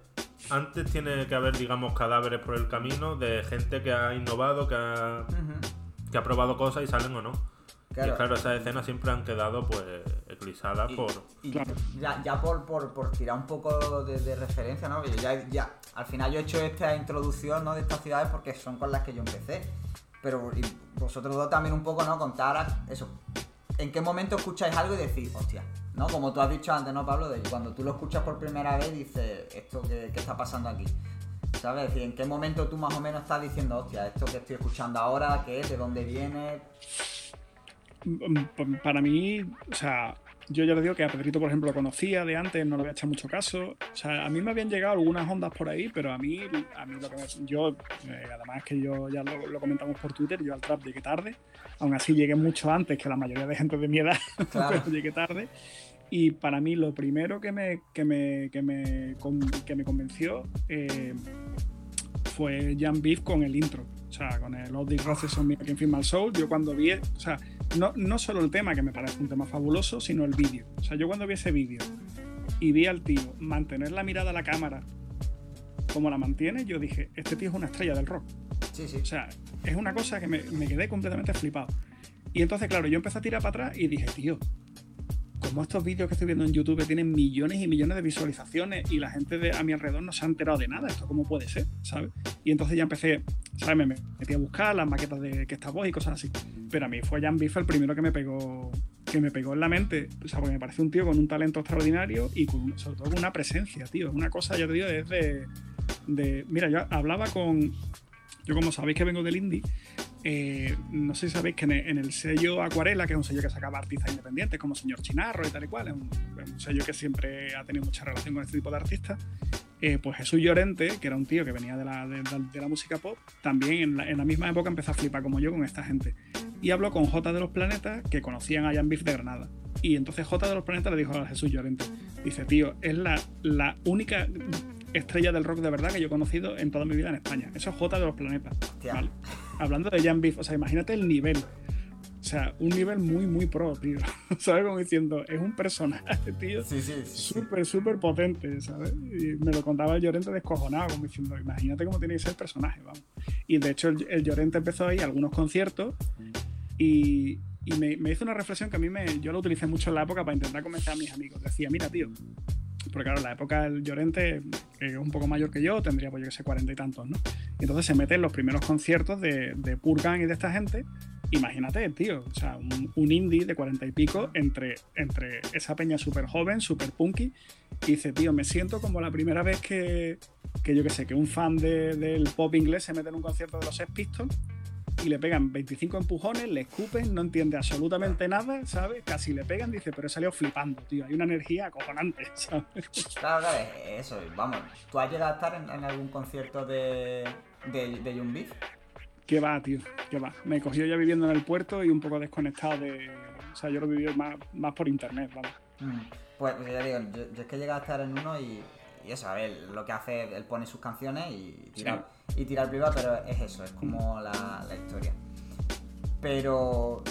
antes tiene que haber, digamos, cadáveres por el camino de gente que ha innovado, que ha, que ha probado cosas y salen o no. Claro. Y claro, esas escenas siempre han quedado pues eclipsadas por. ya, ya por, por, tirar un poco de, referencia, ¿no? Ya, ya, al final yo he hecho esta introducción ¿no? de estas ciudades porque son con las que yo empecé. Pero vosotros dos también un poco, ¿no? Contar eso. ¿En qué momento escucháis algo y decís, hostia, ¿no? Como tú has dicho antes, ¿no, Pablo? De cuando tú lo escuchas por primera vez dices, ¿esto qué, qué está pasando aquí? ¿Sabes? Es ¿en qué momento tú más o menos estás diciendo, hostia, esto que estoy escuchando ahora, qué es, de dónde viene? Mm, para mí, o sea, yo ya le digo que a Pedrito, por ejemplo, lo conocía de antes, no le había hecho mucho caso. O sea, a mí me habían llegado algunas ondas por ahí, pero a mí, a mí lo que me, yo, eh, además que yo ya lo, comentamos por Twitter, yo al trap llegué tarde. Aún así llegué mucho antes que la mayoría de gente de mi edad, <laughs> pero llegué tarde. Y para mí lo primero que me, que me, que me, que me convenció eh, fue Jan Beef con el intro. O sea, con el Roses on Me Can Feel My Soul. Yo cuando vi, o sea, no, no solo el tema, que me parece un tema fabuloso, sino el vídeo. O sea, yo cuando vi ese vídeo y vi al tío mantener la mirada a la cámara como la mantiene, yo dije, este tío es una estrella del rock. Sí, sí. O sea, es una cosa que me, me quedé completamente flipado. Y entonces, claro, yo empecé a tirar para atrás y dije, tío, como estos vídeos que estoy viendo en YouTube tienen millones y millones de visualizaciones y la gente de, a mi alrededor no se ha enterado de nada, ¿esto cómo puede ser? ¿Sabes? Y entonces ya empecé, ¿sabes? Me metí a buscar las maquetas de que está voz y cosas así. Pero a mí fue Jan Biff el primero que me pegó que me pegó en la mente, o sea, porque me parece un tío con un talento extraordinario y con, sobre todo con una presencia, tío. Es una cosa, yo te digo, es de, de... Mira, yo hablaba con... Yo como sabéis que vengo del indie, eh, no sé si sabéis que en el, sello Acuarela, que es un sello que sacaba artistas independientes como Señor Chinarro y tal y cual, es un, sello que siempre ha tenido mucha relación con este tipo de artistas, eh, pues Jesús Llorente, que era un tío que venía de la, de, la música pop, también en la, misma época empezó a flipar como yo con esta gente. Y habló con J de los Planetas, que conocían a Jan Biff de Granada. Y entonces J de los Planetas le dijo a Jesús Llorente, dice, tío, es la, la única estrella del rock de verdad que yo he conocido en toda mi vida en España. Eso es J de los Planetas. Hablando de Jan Beef, o sea, imagínate el nivel. O sea, un nivel muy, muy pro, tío. <laughs> ¿Sabes? Como diciendo, es un personaje, tío. Sí, sí, sí. Súper, súper potente, ¿sabes? Y me lo contaba el Llorente descojonado, como diciendo, imagínate cómo tiene que ser el personaje, vamos. Y de hecho, el, Llorente empezó ahí algunos conciertos y, y me, me, hizo una reflexión que a mí me, yo lo utilicé mucho en la época para intentar convencer a mis amigos. Decía, mira, tío, porque claro, en la época del Llorente, es un poco mayor que yo, tendría pues yo que sé, cuarenta y tantos, ¿no? Y entonces se mete en los primeros conciertos de, de Purgan y de esta gente. Imagínate, tío, o sea, un, indie de cuarenta y pico entre, entre esa peña súper joven, súper punky, y dice, tío, me siento como la primera vez que, que yo que sé, que un fan del pop inglés se mete en un concierto de los Sex Pistols y le pegan 25 empujones, le escupen, no entiende absolutamente nada, ¿sabes? Casi le pegan, dice, pero he salido flipando, tío. Hay una energía acojonante, <laughs> ¿sabes? Claro, claro, eso, vamos. ¿Tú has llegado a estar en, algún concierto de, de, de Young Beef? ¿Qué va, tío? ¿Qué va? Me cogió ya viviendo en el puerto y un poco desconectado de. O sea, yo lo viví más, más por internet, vamos. Mm. Pues, ya digo, yo, es que he llegado a estar en uno y, y eso, a ver, lo que hace, él pone sus canciones y tira, y tira el privado, pero es eso, es como la, historia. Pero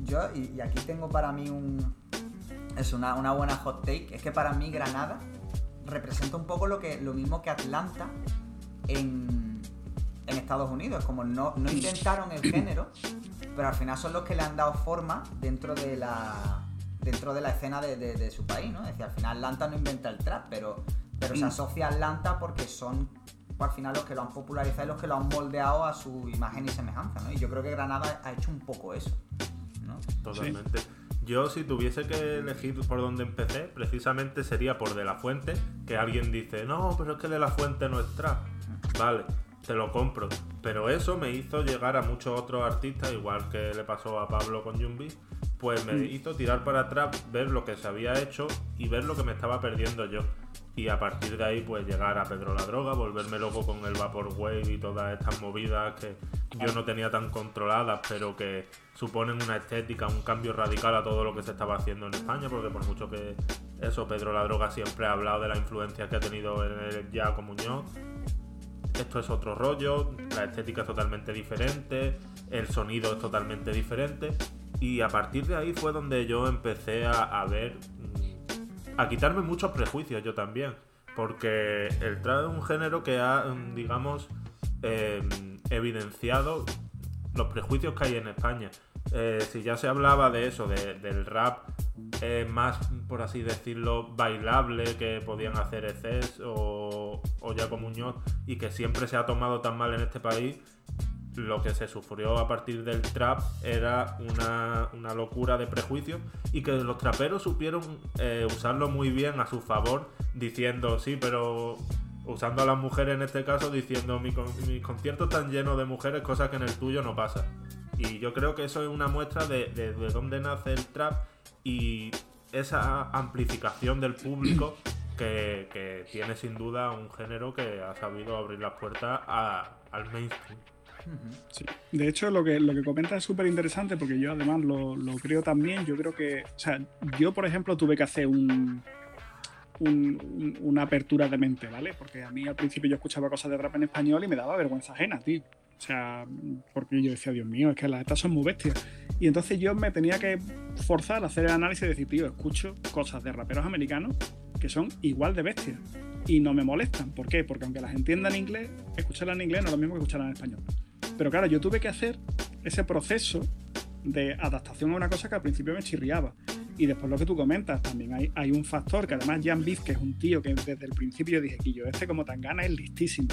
yo, y, aquí tengo para mí un. Es una, una, buena hot take. Es que para mí Granada representa un poco lo, que, lo mismo que Atlanta en, en Estados Unidos. Como no, no intentaron el género, pero al final son los que le han dado forma dentro de la dentro de la escena de, de, su país, ¿no? Es decir, al final Atlanta no inventa el trap, pero pero se mm. asocia a Atlanta porque son al final los que lo han popularizado y los que lo han moldeado a su imagen y semejanza, ¿no? Y yo creo que Granada ha hecho un poco eso, ¿no? Totalmente. yo si tuviese que elegir por dónde empecé, precisamente sería por De La Fuente, que alguien dice, no, pero es que De La Fuente no es trap. Vale, te lo compro. Pero eso me hizo llegar a muchos otros artistas, igual que le pasó a Pablo con Jumbi, pues me hizo tirar para atrás, ver lo que se había hecho y ver lo que me estaba perdiendo yo. Y a partir de ahí, pues llegar a Pedro la Droga, volverme loco con el Vaporwave y todas estas movidas que yo no tenía tan controladas, pero que suponen una estética, un cambio radical a todo lo que se estaba haciendo en España, porque por mucho que eso, Pedro la Droga siempre ha hablado de la influencia que ha tenido en el Jaco Muñoz, esto es otro rollo, la estética es totalmente diferente, el sonido es totalmente diferente. Y a partir de ahí fue donde yo empecé a, ver, mm, a quitarme muchos prejuicios yo también. Porque el trap es un género que ha, mm, digamos, em, evidenciado los prejuicios que hay en España. Eh, si ya se hablaba de eso, del rap más, por así decirlo, bailable que podían hacer ECES o, o Jaco Muñoz y que siempre se ha tomado tan mal en este país, lo que se sufrió a partir del trap era una, locura de prejuicios y que los traperos supieron eh, usarlo muy bien a su favor, diciendo, sí, pero usando a las mujeres en este caso, diciendo, mi, mi concierto están lleno de mujeres, cosa que en el tuyo no pasa. Y yo creo que eso es una muestra de, de, dónde nace el trap y esa amplificación del público que, tiene sin duda un género que ha sabido abrir las puertas al mainstream. De hecho, lo que, lo que comenta es súper interesante porque yo además lo, creo también. Yo creo que, o sea, yo por ejemplo tuve que hacer un, una apertura de mente, ¿vale? Porque a mí al principio yo escuchaba cosas de rap en español y me daba vergüenza ajena, tío. O sea, porque yo decía, Dios mío, es que las estas son muy bestias. Y entonces yo me tenía que forzar a hacer el análisis y decir, tío, escucho cosas de raperos americanos que son igual de bestias y no me molestan. ¿Por qué? Porque aunque las entiendan en inglés, escucharlas en inglés no es lo mismo que escucharlas en español. Pero claro, yo tuve que hacer ese proceso de adaptación a una cosa que al principio me chirriaba. Y después lo que tú comentas, también hay, hay un factor que además Jan Biff, que es un tío que desde el principio yo dije que yo, este como tan gana es listísimo.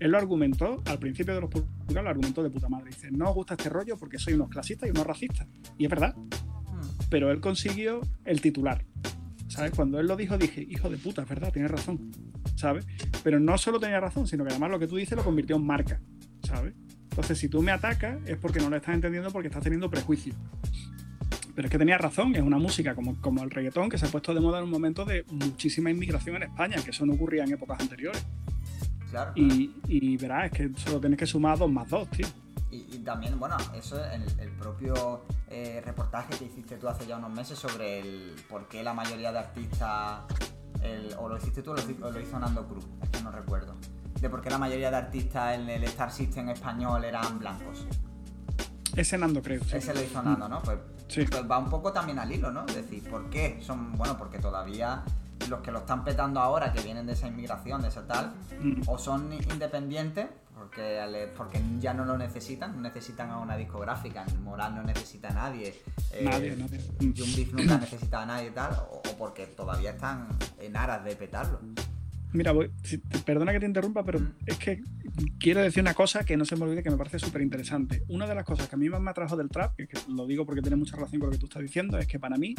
Él lo argumentó, al principio de los publicados, lo argumentó de puta madre. Dice, no os gusta este rollo porque soy unos clasistas y unos racistas. Y es verdad. Hmm. Pero él consiguió el titular. ¿Sabes? Cuando él lo dijo, dije, hijo de puta, es verdad, tienes razón. ¿Sabes? Pero no solo tenía razón, sino que además lo que tú dices lo convirtió en marca. ¿Sabes? Entonces, si tú me atacas, es porque no lo estás entendiendo porque estás teniendo prejuicio. Pero es que tenía razón, es una música como, como el reggaetón que se ha puesto de moda en un momento de muchísima inmigración en España, que eso no ocurría en épocas anteriores. Claro, Y, verás, es que solo tienes que sumar dos más dos, tío. Y, también, bueno, eso el, el propio eh, reportaje que hiciste tú hace ya unos meses sobre el por qué la mayoría de artistas, o lo hiciste tú o lo, hizo Nando Cruz, es que no recuerdo, de por qué la mayoría de artistas en el Star System español eran blancos. Ese Nando creo. Ese lo hizo Nando, ¿no? Pues, pues, va un poco también al hilo, ¿no? Es decir, ¿por qué? Son, bueno, porque todavía los que lo están petando ahora, que vienen de esa inmigración, de esa tal, mm. o son independientes, porque, porque ya no lo necesitan, no necesitan a una discográfica, Moral no necesita a nadie, eh, nadie, nadie. Beef nunca necesita a nadie tal, o, porque todavía están en aras de petarlo. Mira, voy, perdona que te interrumpa, pero mm. es que quiero decir una cosa que no se me olvide que me parece súper interesante. Una de las cosas que a mí más me atrajo del trap, que lo digo porque tiene mucha relación con lo que tú estás diciendo, es que para mí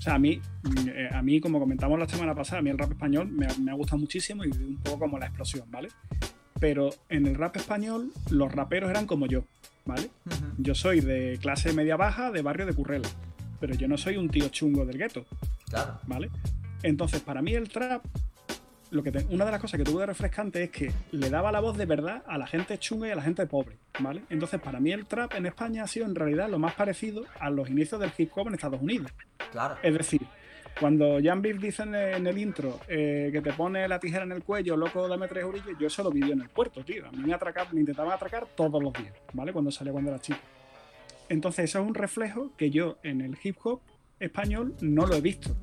o sea, a mí, eh, a mí, como comentamos la semana pasada, a mí el rap español me, ha gustado muchísimo y un poco como la explosión, ¿vale? Pero en el rap español, los raperos eran como yo, ¿vale? Yo soy de clase media baja, de barrio de Currela, pero yo no soy un tío chungo del gueto, claro. ¿vale? Entonces, para mí el trap lo que una de las cosas que tuve de refrescante es que le daba la voz de verdad a la gente chunga y a la gente pobre, ¿vale? Entonces, para mí el trap en España ha sido en realidad lo más parecido a los inicios del hip hop en Estados Unidos. Claro. Es decir, cuando Jan Biff dice en el, intro eh, que te pone la tijera en el cuello, loco, dame tres orillas, yo eso lo viví en el puerto, tío. A mí me, atracar, me intentaban atracar todos los días, ¿vale? Cuando salía cuando era chico. Entonces, eso es un reflejo que yo en el hip hop español no lo he visto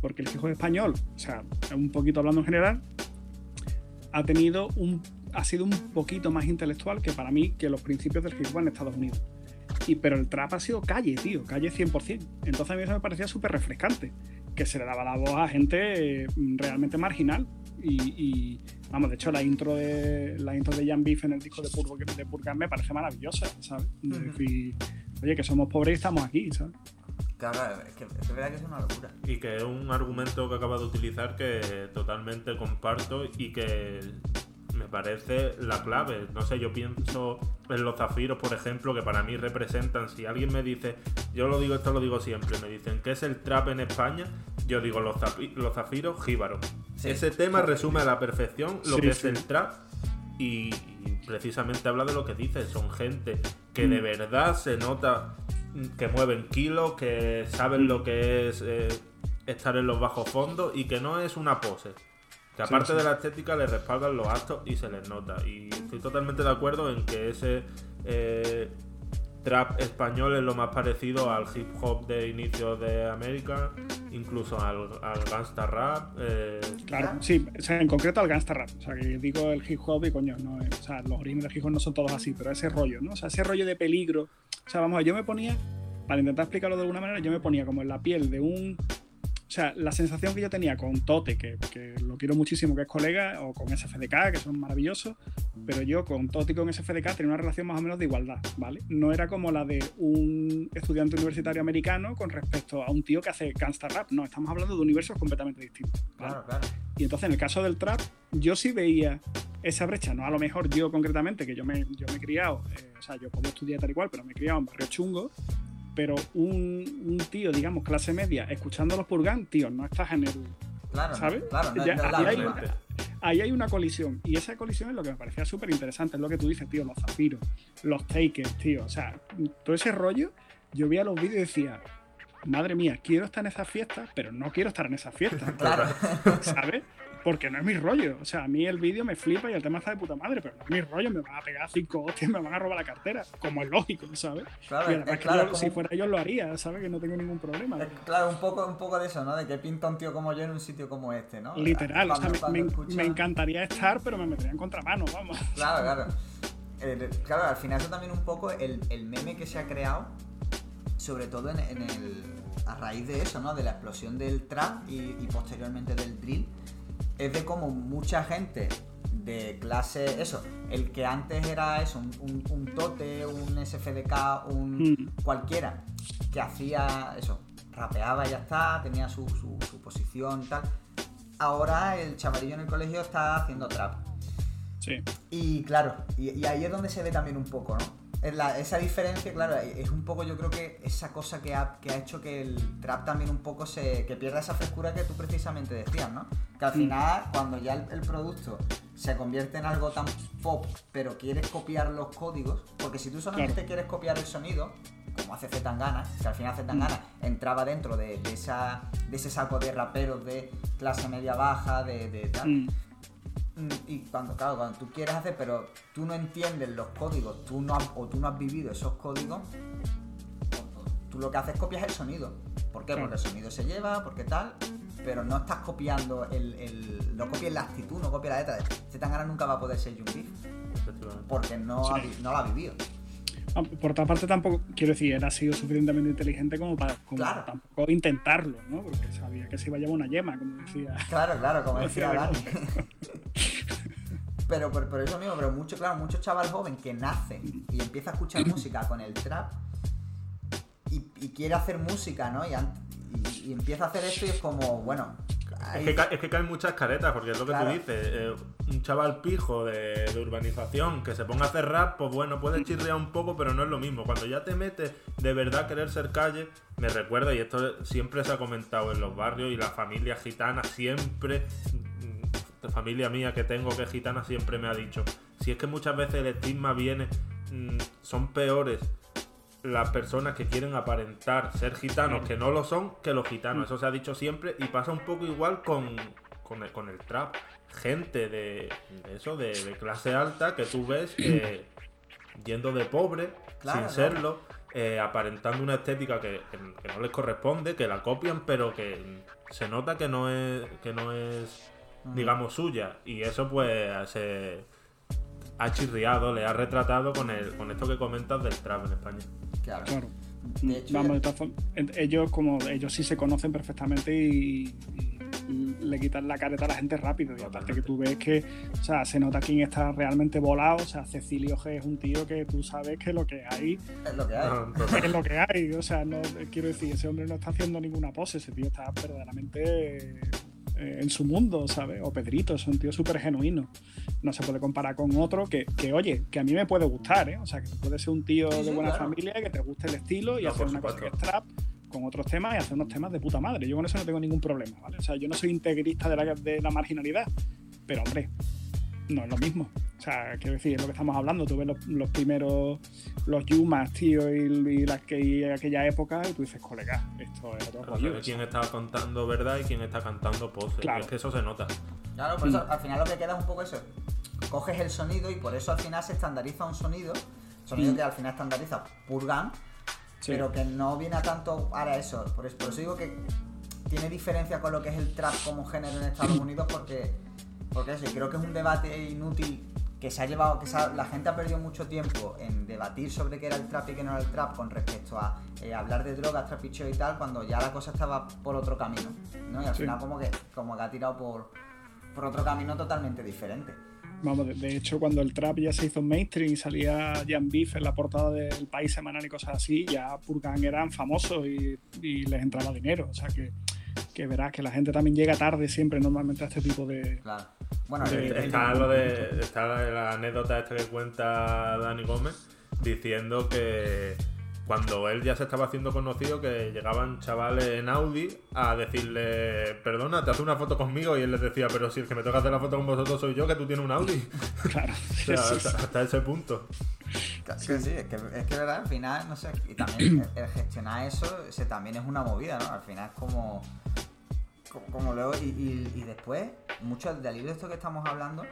porque el hijo español, o sea, un poquito hablando en general, ha tenido un ha sido un poquito más intelectual que para mí que los principios del hip hop en Estados Unidos. Y, pero el trap ha sido calle, tío, calle 100%. Entonces a mí eso me parecía súper refrescante, que se le daba la voz a gente mm, realmente marginal. Y, vamos, de hecho la intro de la intro de Jan Beef en el disco de, Pur de me parece maravillosa, ¿sabes? De decir, oye, que somos pobres y estamos aquí, ¿sabes? Claro, es que es verdad que es una locura. Y que es un argumento que acaba de utilizar que totalmente comparto y que me parece la clave. No sé, yo pienso en los zafiros, por ejemplo, que para mí representan, si alguien me dice, yo lo digo, esto lo digo siempre, me dicen, ¿qué es el trap en España? Yo digo, los, los zafiros, jíbaro. Ese tema resume a la perfección lo que es el trap y, precisamente habla de lo que dice, son gente que de mm. verdad se nota que mueven kilos, que saben lo que es eh, estar en los bajos fondos y que no es una pose. Que aparte de la estética le respaldan los actos y se les nota. Y estoy totalmente de acuerdo en que ese eh, trap español es lo más parecido al hip hop de inicio de América, incluso al, al gangsta rap. Eh. Claro, sí, en concreto al gangsta rap. O sea, que digo el hip hop y coño, no, o sea, los orígenes del hip hop no son todos así, pero ese rollo, ¿no? O sea, ese rollo de peligro. O sea, vamos yo me ponía, para intentar explicarlo de alguna manera, yo me ponía como en la piel de un o sea, la sensación que yo tenía con Tote, que, lo quiero muchísimo, que es colega, o con SFDK, que son maravillosos, pero yo con Tote y con SFDK tenía una relación más o menos de igualdad, ¿vale? No era como la de un estudiante universitario americano con respecto a un tío que hace gangsta rap, no, estamos hablando de universos completamente distintos. Claro, claro. Y entonces en el caso del trap, yo sí veía esa brecha, no a lo mejor yo concretamente, que yo me, yo me he criado, eh, o sea, yo puedo estudiar tal y cual, pero me he criado en barrio chungo, pero un, tío, digamos, clase media, escuchando los Purgan, tío, no estás en el. Claro, ¿sabes? Claro, ahí, hay una, colisión. Y esa colisión es lo que me parecía súper interesante. Es lo que tú dices, tío, los zafiros, los takers, tío. O sea, todo ese rollo, yo veía los vídeos y decía, madre mía, quiero estar en esas fiestas, pero no quiero estar en esas fiestas. <laughs> Claro. ¿Sabes? Porque no es mi rollo. O sea, a mí el vídeo me flipa y el tema está de puta madre, pero no es mi rollo, me van a pegar cinco hostias, <laughs> me van a robar la cartera, como es lógico, ¿sabes? Claro, que si fuera yo lo haría, ¿sabes? Que no tengo ningún problema. claro, un poco, un poco de eso, ¿no? De que pinta un tío como yo en un sitio como este, ¿no? Literal, o sea, me, encantaría estar, pero me metería en contramano, vamos. Claro, <laughs> claro. Eh, claro, al final eso también un poco el, el meme que se ha creado, sobre todo en, el, a raíz de eso, ¿no? De la explosión del trap y, y posteriormente del drill es de como mucha gente de clase, eso, el que antes era eso, un, tote, un SFDK, un hmm. cualquiera, que hacía eso, rapeaba y ya está, tenía su, su, posición y tal. Ahora el chavalillo en el colegio está haciendo trap. Sí. Y claro, y ahí es donde se ve también un poco, ¿no? Esa diferencia, claro, es un poco yo creo que esa cosa que ha, que ha hecho que el trap también un poco se que pierda esa frescura que tú precisamente decías, ¿no? Que al mm. final, cuando ya el, producto se convierte en algo tan pop, pero quieres copiar los códigos, porque si tú solamente quieres copiar el sonido, como hace Zetangana, que al final Zetangana mm. entraba dentro de, esa, de ese saco de raperos de clase media baja, de, de tal. Mm. Y cuando, claro, cuando tú quieres hacer, pero tú no entiendes los códigos, tú no o tú no has vivido esos códigos, tú lo que haces es copias el sonido. ¿Por qué? Porque el sonido se lleva, porque tal, pero no estás copiando el, el no copias la actitud, no copias la letra. Zetangana nunca va a poder ser Jungkook porque no, no lo ha vivido. Ah, por otra parte, tampoco, quiero decir, era sido suficientemente inteligente como para tampoco intentarlo, ¿no? Porque sabía que se iba a llevar una yema, como decía. Claro, claro, como <laughs> decía Dani. <laughs> pero por, eso mismo, pero mucho, claro, mucho chaval joven que nace y empieza a escuchar <clears throat> música con el trap y, quiere hacer música, ¿no? Y, y, empieza a hacer esto y es como, bueno, es que, caen muchas caretas, porque es lo que tú dices. Eh, un chaval pijo de, urbanización que se ponga a hacer rap, pues bueno, puede chirrear un poco, pero no es lo mismo. Cuando ya te metes de verdad a querer ser calle, me recuerda, y esto siempre se ha comentado en los barrios y la familia gitana siempre, la mm, familia mía que tengo que es gitana siempre me ha dicho, si es que muchas veces el estigma viene, mm, son peores las personas que quieren aparentar ser gitanos que no lo son que los gitanos. Eso se ha dicho siempre y pasa un poco igual con, con, el, con el trap. Gente de, eso, de, clase alta que tú ves eh, <clears throat> yendo de pobre, sin serlo, eh, aparentando una estética que, no les corresponde, que la copian, pero que se nota que no es, que no es digamos, suya. Y eso pues se ha chirriado, le ha retratado con, el, con esto que comentas del trap en España. Claro. Vamos, ellos como ellos sí se conocen perfectamente y, le quitan la careta a la gente rápido. Y aparte que tú ves que, o sea, se nota quién está realmente volado. O sea, Cecilio G es un tío que tú sabes que lo que hay Es lo que hay. <laughs> es lo que hay. O sea, no quiero decir, ese hombre no está haciendo ninguna pose, ese tío está verdaderamente eh, en su mundo, ¿sabes? O Pedrito, es un tío súper genuino. No se puede comparar con otro que, que, oye, que a mí me puede gustar, ¿eh? O sea, que puede ser un tío Sí, de buena claro. familia, que te guste el estilo y No, hacer una cosa que es trap con otros temas y hacer unos temas de puta madre. Yo con eso no tengo ningún problema, ¿vale? O sea, yo no soy integrista de la, de la marginalidad, pero hombre, no es lo mismo. O sea, quiero decir, es lo que estamos hablando. Tú ves los, los primeros, los Yumas, tío, y, y, la, que- y aquella época, y tú dices, colega, esto es otro rollo. quién está contando verdad y quién está cantando pose. Claro. Y es que eso se nota. Claro, por eso Mm. al final lo que queda es un poco eso. Coges el sonido y por eso al final se estandariza un sonido. Sonido Mm. que al final estandariza Purgan, Sí. pero que no viene a tanto ahora eso. Por eso, por eso digo que tiene diferencia con lo que es el trap como género en Estados <clears throat> Unidos porque, porque eso, creo que es un debate inútil que se ha llevado, que se ha- la gente ha perdido mucho tiempo en debatir sobre qué era el trap y qué no era el trap con respecto a eh, hablar de drogas, trapicheo y tal, cuando ya la cosa estaba por otro camino, ¿no? Y al Sí. final como que, como que ha tirado por, por otro camino totalmente diferente. Vamos, de, de hecho, cuando el trap ya se hizo mainstream y salía Jan Beef en la portada del País Semanal y cosas así, ya Purgan eran famosos y, y les entraba dinero. O sea que, que verás que la gente también llega tarde siempre normalmente a este tipo de... Claro. Bueno, Sí, el- el- Está lo de. Está la anécdota esta que cuenta Dani Gómez diciendo que cuando él ya se estaba haciendo conocido, que llegaban chavales en Audi a decirle, perdona, te hace una foto conmigo, y él les decía, pero si el que me toca hacer la foto con vosotros soy yo, que tú tienes un Audi. <laughs> Claro, O sea, eso hasta, es- hasta ese punto. Sí, sí, es que, es que verdad, al final, no sé, y también el, el gestionar eso, ese también es una movida, ¿no? Al final es como, como, luego, y, y- y después, muchos hilo de esto que estamos hablando,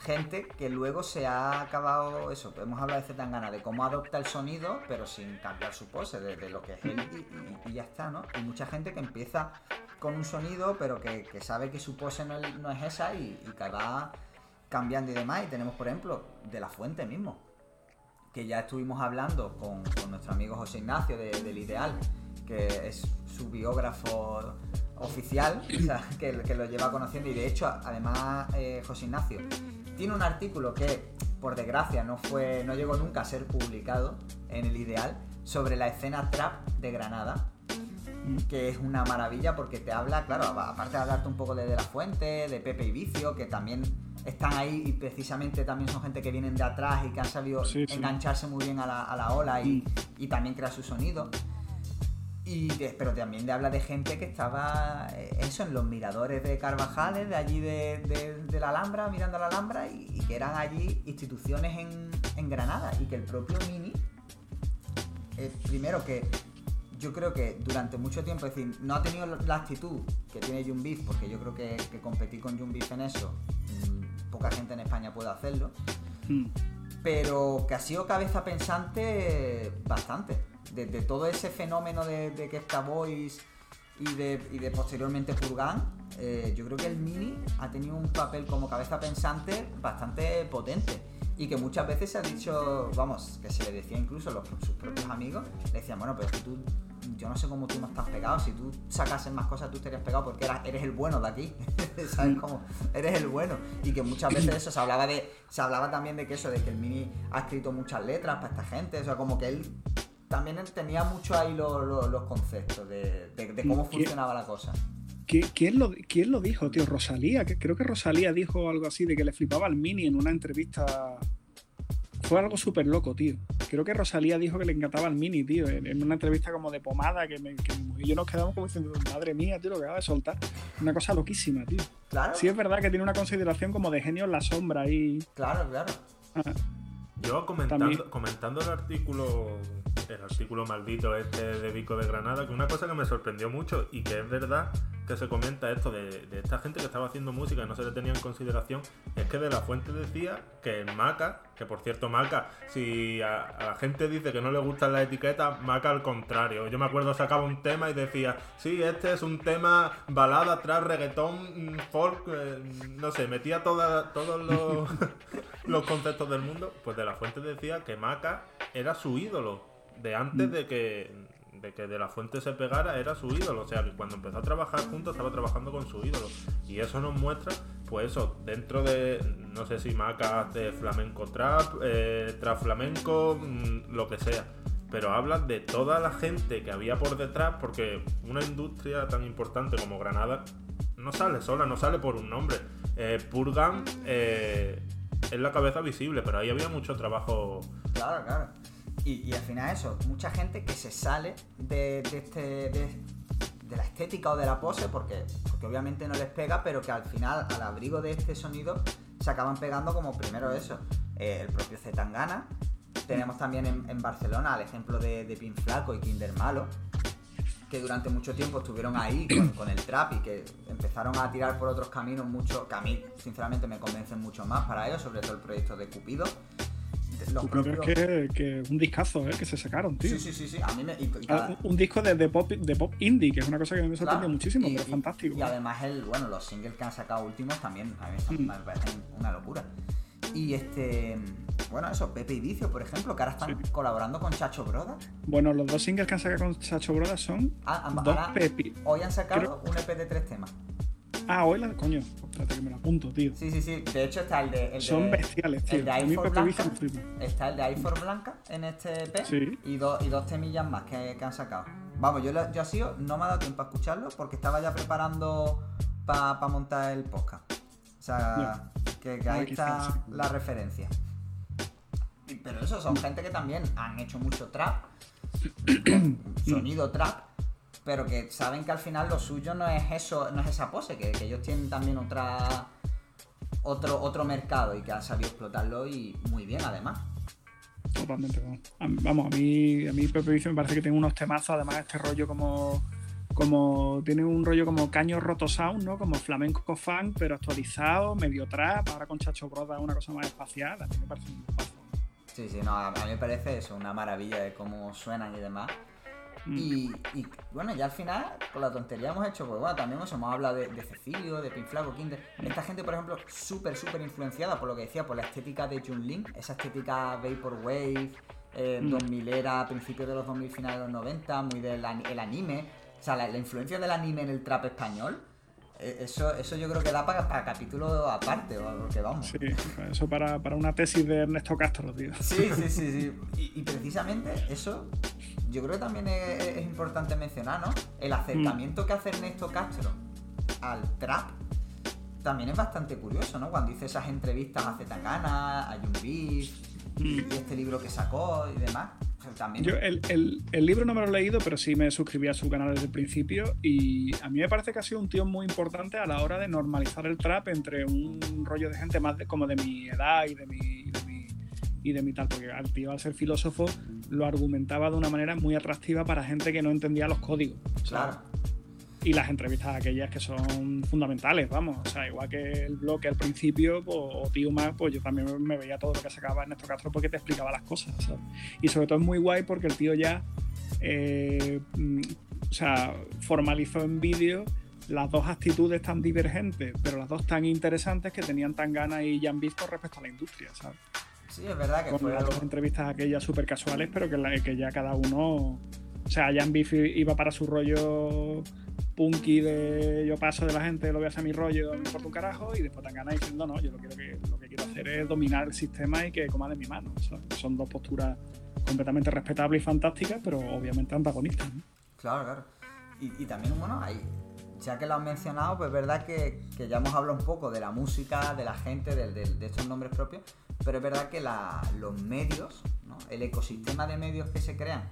gente que luego se ha acabado, eso, hemos hablado de Zetangana, de cómo adopta el sonido, pero sin cambiar su pose, de, de lo que es él y, ya está, ¿no? Y mucha gente que empieza con un sonido, pero que, sabe que su pose no es, esa y, y que va cambiando y demás, y tenemos, por ejemplo, de la fuente mismo que ya estuvimos hablando con, con nuestro amigo José Ignacio de- del Ideal, que es su biógrafo oficial, o sea, que, que lo lleva conociendo y de hecho, además, eh, José Ignacio tiene un artículo que, por desgracia, no, fue, no llegó nunca a ser publicado en el Ideal sobre la escena trap de Granada, que es una maravilla porque te habla, claro, aparte de hablarte un poco de De La Fuente, de Pepe y Vicio, que también están ahí y precisamente también son gente que vienen de atrás y que han sabido Sí, sí. engancharse muy bien a la, a la ola y, y también crear su sonido. Y de- pero también te habla de gente que estaba, eh, eso, en los miradores de Carvajales, de allí de, de- de la Alhambra, mirando a la Alhambra, y, y que eran allí instituciones en, en Granada, y que el propio Mini, eh, primero que yo creo que durante mucho tiempo, es decir, no ha tenido la actitud que tiene Jun Beef, porque yo creo que, que competir con Jun Beef en eso, mm, poca gente en España puede hacerlo, Mm. pero que ha sido cabeza pensante bastante. De, todo ese fenómeno de, de está Boys y de, y de posteriormente Purgan, eh, yo creo que el Mini ha tenido un papel como cabeza pensante bastante potente. Y que muchas veces se ha dicho, vamos, que se le decía incluso a los, sus propios amigos, le decían, bueno, pero es que tú, yo no sé cómo tú no estás pegado, si tú sacases más cosas tú estarías pegado porque eras- eres el bueno de aquí, <laughs> ¿sabes cómo? Eres el bueno. Y que muchas veces eso se hablaba de, se hablaba también de que eso, de que el Mini ha escrito muchas letras para esta gente, o sea, como que él también tenía mucho ahí lo- lo- los conceptos de, de- de cómo funcionaba la cosa. ¿Qui- ¿Quién lo, ¿Quién lo dijo, tío? Rosalía. que- Creo que Rosalía dijo algo así de que le flipaba al Mini en una entrevista. Fue algo súper loco, tío. Creo que Rosalía dijo que le encantaba al Mini, tío, en, en una entrevista como de pomada que, me, que mi mujer y yo nos quedamos como diciendo, madre mía, tío, lo que acaba de soltar. Una cosa loquísima, tío. Claro, Sí es verdad que tiene una consideración como de genio en la sombra y... claro, claro. Ah, Yo comentando, También. comentando el artículo, el artículo maldito este de Vico de Granada, que una cosa que me sorprendió mucho y que es verdad que se comenta esto de, de esta gente que estaba haciendo música y no se le tenía en consideración, es que de la fuente decía que el Maca, que por cierto Maca, si a, a la gente dice que no le gustan las etiquetas, Maca al contrario. Yo me acuerdo sacaba un tema y decía, sí, este es un tema balada, trap, reggaetón, mm, folk, eh, no sé, metía toda, todos los, <laughs> los conceptos del mundo. Pues de la fuente decía que Maca era su ídolo de antes de que de que De La Fuente se pegara era su ídolo. O sea, que cuando empezó a trabajar juntos estaba trabajando con su ídolo. Y eso nos muestra, pues eso, dentro de, no sé si macas de flamenco trap, eh, trap flamenco, mm, lo que sea. Pero habla de toda la gente que había por detrás, porque una industria tan importante como Granada no sale sola, no sale por un nombre. Eh, Purgan eh, es la cabeza visible, pero ahí había mucho trabajo. Claro, claro. Y, al final eso, mucha gente que se sale de, este, de la estética o de la pose, porque, porque obviamente no les pega, pero que al final, al abrigo de este sonido, se acaban pegando como primero eso, eh, el propio Zetangana. Tenemos también en, en Barcelona el ejemplo de, de Pin Flaco y Kinder Malo, que durante mucho tiempo estuvieron ahí con, <clears throat> con el trap y que empezaron a tirar por otros caminos mucho, que a mí sinceramente me convencen mucho más para ellos, sobre todo el proyecto de Cupido. Los propios- es que, que un discazo ¿eh? que se sacaron, tío. Sí, sí, sí, sí. A mí me. y- y Ah, cada- un- disco de, de pop, de pop indie, que es una cosa que me sorprende Claro. muchísimo, Y- pero fantástico. Y además el, bueno, los singles que han sacado últimos también a mí están- Mm. me parecen una locura. Y este, bueno, eso, Pepe y Vicio, por ejemplo, que ahora están Sí. colaborando con Chacho Broda. Bueno, los dos singles que han sacado con Chacho Brothers son Ah, dos. Hoy han sacado un EP de tres temas. Ah, hoy la. Coño, espérate que me lo apunto, tío. Sí, sí, sí. De hecho está el de. El de- Son bestiales, tío. El de A mí iPhone Blanca. Está el de iPhone Blanca en este EP. Sí. Y, dos y dos temillas más que, que han sacado. Vamos, yo, yo así no me ha dado tiempo a escucharlo porque estaba ya preparando para montar el podcast. O sea, que, que Ah, ahí está sí. la referencia. Pero eso son gente que también han hecho mucho trap, <coughs> sonido trap, pero que saben que al final lo suyo no es eso, no es esa pose, que, que ellos tienen también otra otro, otro mercado y que han sabido explotarlo y muy bien además. Totalmente, vamos. A, vamos, a mí, a mí Pepe Vicio me parece que tiene unos temazos, además este rollo como como tiene un rollo como caño roto sound, ¿no? Como flamenco fan, pero actualizado, medio trap, ahora con Chacho Broda una cosa más espacial, a mí me parece un paso. Sí, sí, no, a mí me parece eso, una maravilla de cómo suenan y demás. Mm. Y, y, bueno, ya al final, con la tontería hemos hecho, pues bueno, también hemos, hemos hablado de, de Cecilio, de Pinflaco, Kinder. Esta gente, por ejemplo, súper, súper influenciada por lo que decía, por la estética de Jun Lin, esa estética Vaporwave, eh, Mm. 2000 era, principios de los 2000, finales de los 90, muy del ani- el anime. O sea, la, la influencia del anime en el trap español, eh, eso, eso yo creo que da para, para capítulo aparte, o- porque vamos. Sí, eso para, para una tesis de Ernesto Castro, tío. Sí, sí, sí, sí. <laughs> Y, y precisamente eso, yo creo que también es, es importante mencionar, ¿no? El acercamiento que hace Ernesto Castro al trap también es bastante curioso, ¿no? Cuando hice esas entrevistas a Zetangana, a Jun Beef, y este libro que sacó y demás. Sea, también. Yo el, el- el libro no me lo he leído, pero sí me suscribí a su canal desde el principio y a mí me parece que ha sido un tío muy importante a la hora de normalizar el trap entre un rollo de gente más de- como de mi edad y de mi, de mi, y de mi tal, porque al tío al ser filósofo lo argumentaba de una manera muy atractiva para gente que no entendía los códigos. ¿sabes? Claro. Y las entrevistas aquellas que son fundamentales, vamos. O sea, igual que el bloque al principio, pues, o tío más, pues yo también me veía todo lo que sacaba Ernesto Castro porque te explicaba las cosas, ¿sabes? Y sobre todo es muy guay porque el tío ya, eh, mm, o sea, formalizó en vídeo las dos actitudes tan divergentes, pero las dos tan interesantes que tenían tan ganas y Jan Beef con respecto a la industria, ¿sabes? Sí, es verdad que Con fue las algo. dos entrevistas aquellas súper casuales, pero que, la- que ya cada uno. O sea, Jan Beef iba para su rollo punky de yo paso de la gente, lo voy a hacer mi rollo, me importa un carajo, y después tan ganas diciendo, no, yo lo, quiero que, lo que quiero hacer es dominar el sistema y que coma de mi mano. Son dos posturas completamente respetables y fantásticas, pero obviamente antagonistas. ¿no? Claro, claro. Y, y también, bueno, ahí, ya que lo has mencionado, pues es verdad que, que ya hemos hablado un poco de la música, de la gente, de, estos nombres propios, pero es verdad que la- los medios, ¿no? el ecosistema de medios que se crean,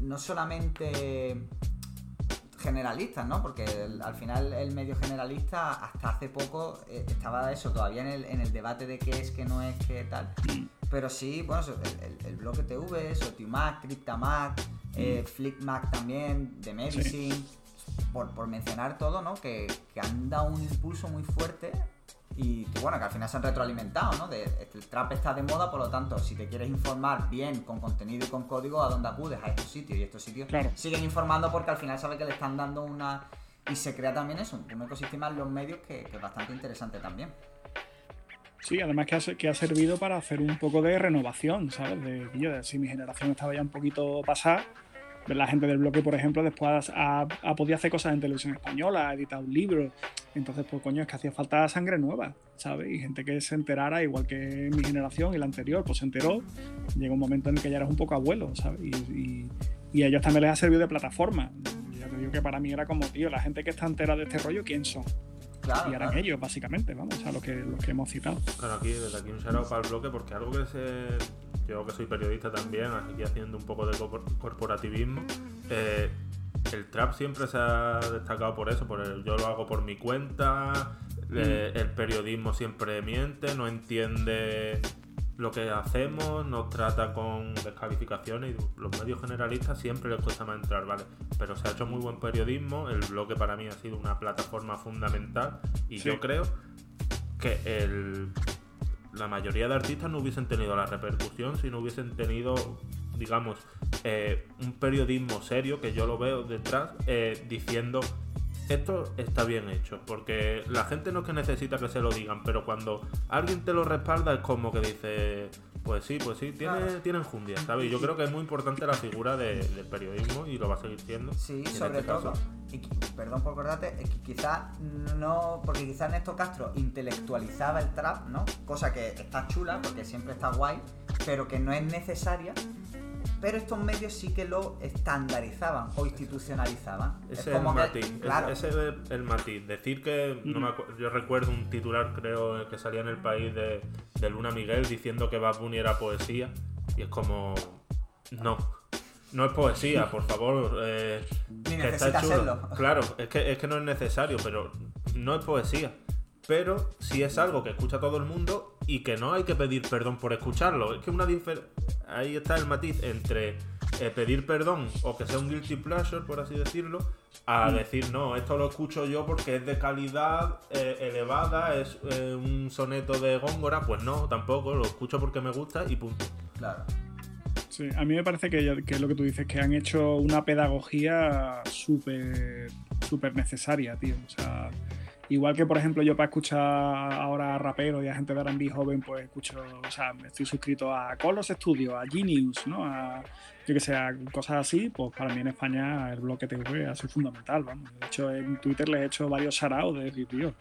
no solamente generalistas, ¿no? Porque el- al final el medio generalista hasta hace poco eh, estaba eso, todavía en el, en el debate de qué es, qué no es, qué tal. Pero sí, bueno, el, el, el bloque TV, Sotiumac, Cryptamac, eh, Flickmac también, The Medicine, por, por mencionar todo, ¿no? Que, que han dado un impulso muy fuerte y que bueno, que al final se han retroalimentado, ¿no? De, el trap está de moda, por lo tanto, si te quieres informar bien, con contenido y con código, ¿a dónde acudes? A estos sitios y estos sitios Claro. siguen informando porque al final sabe que le están dando una... Y se crea también eso, un ecosistema en los medios que, que es bastante interesante también. Sí, además que ha, que ha servido para hacer un poco de renovación, ¿sabes? De, tío, de si mi generación estaba ya un poquito pasada, la gente del bloque, por ejemplo, después ha, podido hacer cosas en televisión española, ha editado un libro. Entonces, pues coño, es que hacía falta sangre nueva, ¿sabes? Y gente que se enterara, igual que mi generación y la anterior, pues se enteró. Llega un momento en el que ya eras un poco abuelo, ¿sabes? Y, y, a ellos también les ha servido de plataforma. Ya te digo que para mí era como, tío, la gente que está entera de este rollo, ¿quién son? Y eran ellos, básicamente, vamos, a lo que, lo que hemos citado. Claro, aquí, desde aquí un shout para el bloque, porque algo que se yo que soy periodista también, aquí haciendo un poco de corporativismo, eh, el trap siempre se ha destacado por eso, por el, yo lo hago por mi cuenta, eh, mm. el periodismo siempre miente, no entiende lo que hacemos, nos trata con descalificaciones y los medios generalistas siempre les cuesta más entrar, ¿vale? Pero se ha hecho muy buen periodismo, el bloque para mí ha sido una plataforma fundamental y yo creo que el la mayoría de artistas no hubiesen tenido la repercusión si no hubiesen tenido, digamos, eh, un periodismo serio, que yo lo veo detrás, eh, diciendo esto está bien hecho, porque la gente no es que necesita que se lo digan, pero cuando alguien te lo respalda es como que dice, pues sí, pues sí, tiene, tiene enjundia, ¿sabes? Y yo creo que es muy importante la figura del periodismo y lo va a seguir siendo. Sí, sobre este todo, y, perdón por acordarte, es que quizás no, porque quizás Néstor Castro intelectualizaba el trap, ¿no? Cosa que está chula, porque siempre está guay, pero que no es necesaria pero estos medios sí que lo estandarizaban o institucionalizaban. Ese es, el matiz, ese es el matiz. Decir que, yo recuerdo un titular creo que salía en el país de, Luna Miguel diciendo que Bad Bunny era poesía y es como, no, no es poesía, por favor. Eh, <laughs> Ni necesita hacerlo. Claro, es que, es que no es necesario, pero no es poesía pero si es algo que escucha todo el mundo y que no hay que pedir perdón por escucharlo. Es que una ahí está el matiz entre eh, pedir perdón o que sea un guilty pleasure, por así decirlo, a mm. decir, no, esto lo escucho yo porque es de calidad eh, elevada, es eh, un soneto de Góngora, pues no, tampoco, lo escucho porque me gusta y punto. Claro. Sí, a mí me parece que, que es lo que tú dices, que han hecho una pedagogía súper súper necesaria, tío. O sea, Igual que, por ejemplo, yo para escuchar ahora a raperos y a gente de R&B joven, pues escucho, o sea, estoy suscrito a Colos Studios, a Genius, ¿no? A, yo que sé, cosas así, pues para mí en España el bloque TV ha sido fundamental, vamos. De hecho, en Twitter les he hecho varios saraos de decir, tío,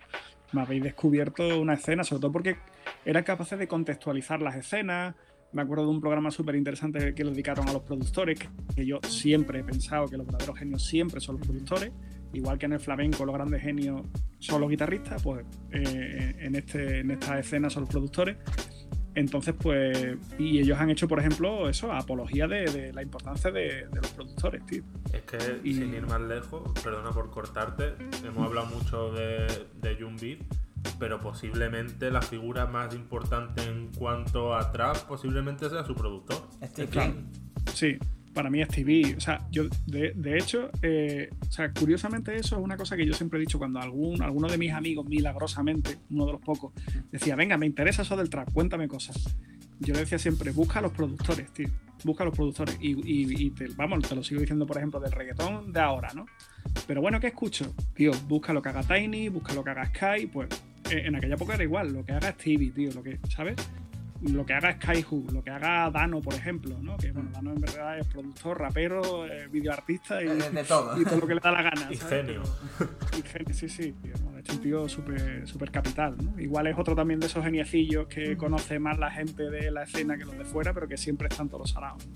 me habéis descubierto una escena, sobre todo porque eran capaces de contextualizar las escenas, me acuerdo de un programa súper interesante que lo dedicaron a los productores, que yo siempre he pensado que los verdaderos genios siempre son los productores, igual que en el flamenco los grandes genios son los guitarristas, pues eh, en, este, en esta escena son los productores. Entonces, pues, y ellos han hecho, por ejemplo, eso, apología de, la importancia de, los productores, tío. Es que, sin ir más lejos, perdona por cortarte, hemos hablado mucho de, de pero posiblemente la figura más importante en cuanto a trap posiblemente sea su productor. Steve Sí, para mí es TV. O sea, yo, de, de hecho, eh, o sea, curiosamente eso es una cosa que yo siempre he dicho cuando algún, alguno de mis amigos, milagrosamente, uno de los pocos, decía, venga, me interesa eso del trap, cuéntame cosas. Yo le decía siempre, busca a los productores, tío. Busca a los productores. Y, y, te, vamos, te lo sigo diciendo, por ejemplo, del reggaetón de ahora, ¿no? Pero bueno, ¿qué escucho? Tío, busca lo que haga Tiny, busca lo que haga Sky, pues eh, en aquella época era igual, lo que haga Stevie, tío, lo que, ¿sabes? Lo que haga Skyhu, lo que haga Dano, por ejemplo, ¿no? Que bueno, Dano en verdad es productor, rapero, eh, videoartista y, todo. y todo lo que le da la gana. <laughs> y genio. Y genio, sí, sí. Tío, es un tío súper super capital, ¿no? Igual es otro también de esos geniecillos que conoce más la gente de la escena que los de fuera, pero que siempre están todos salados.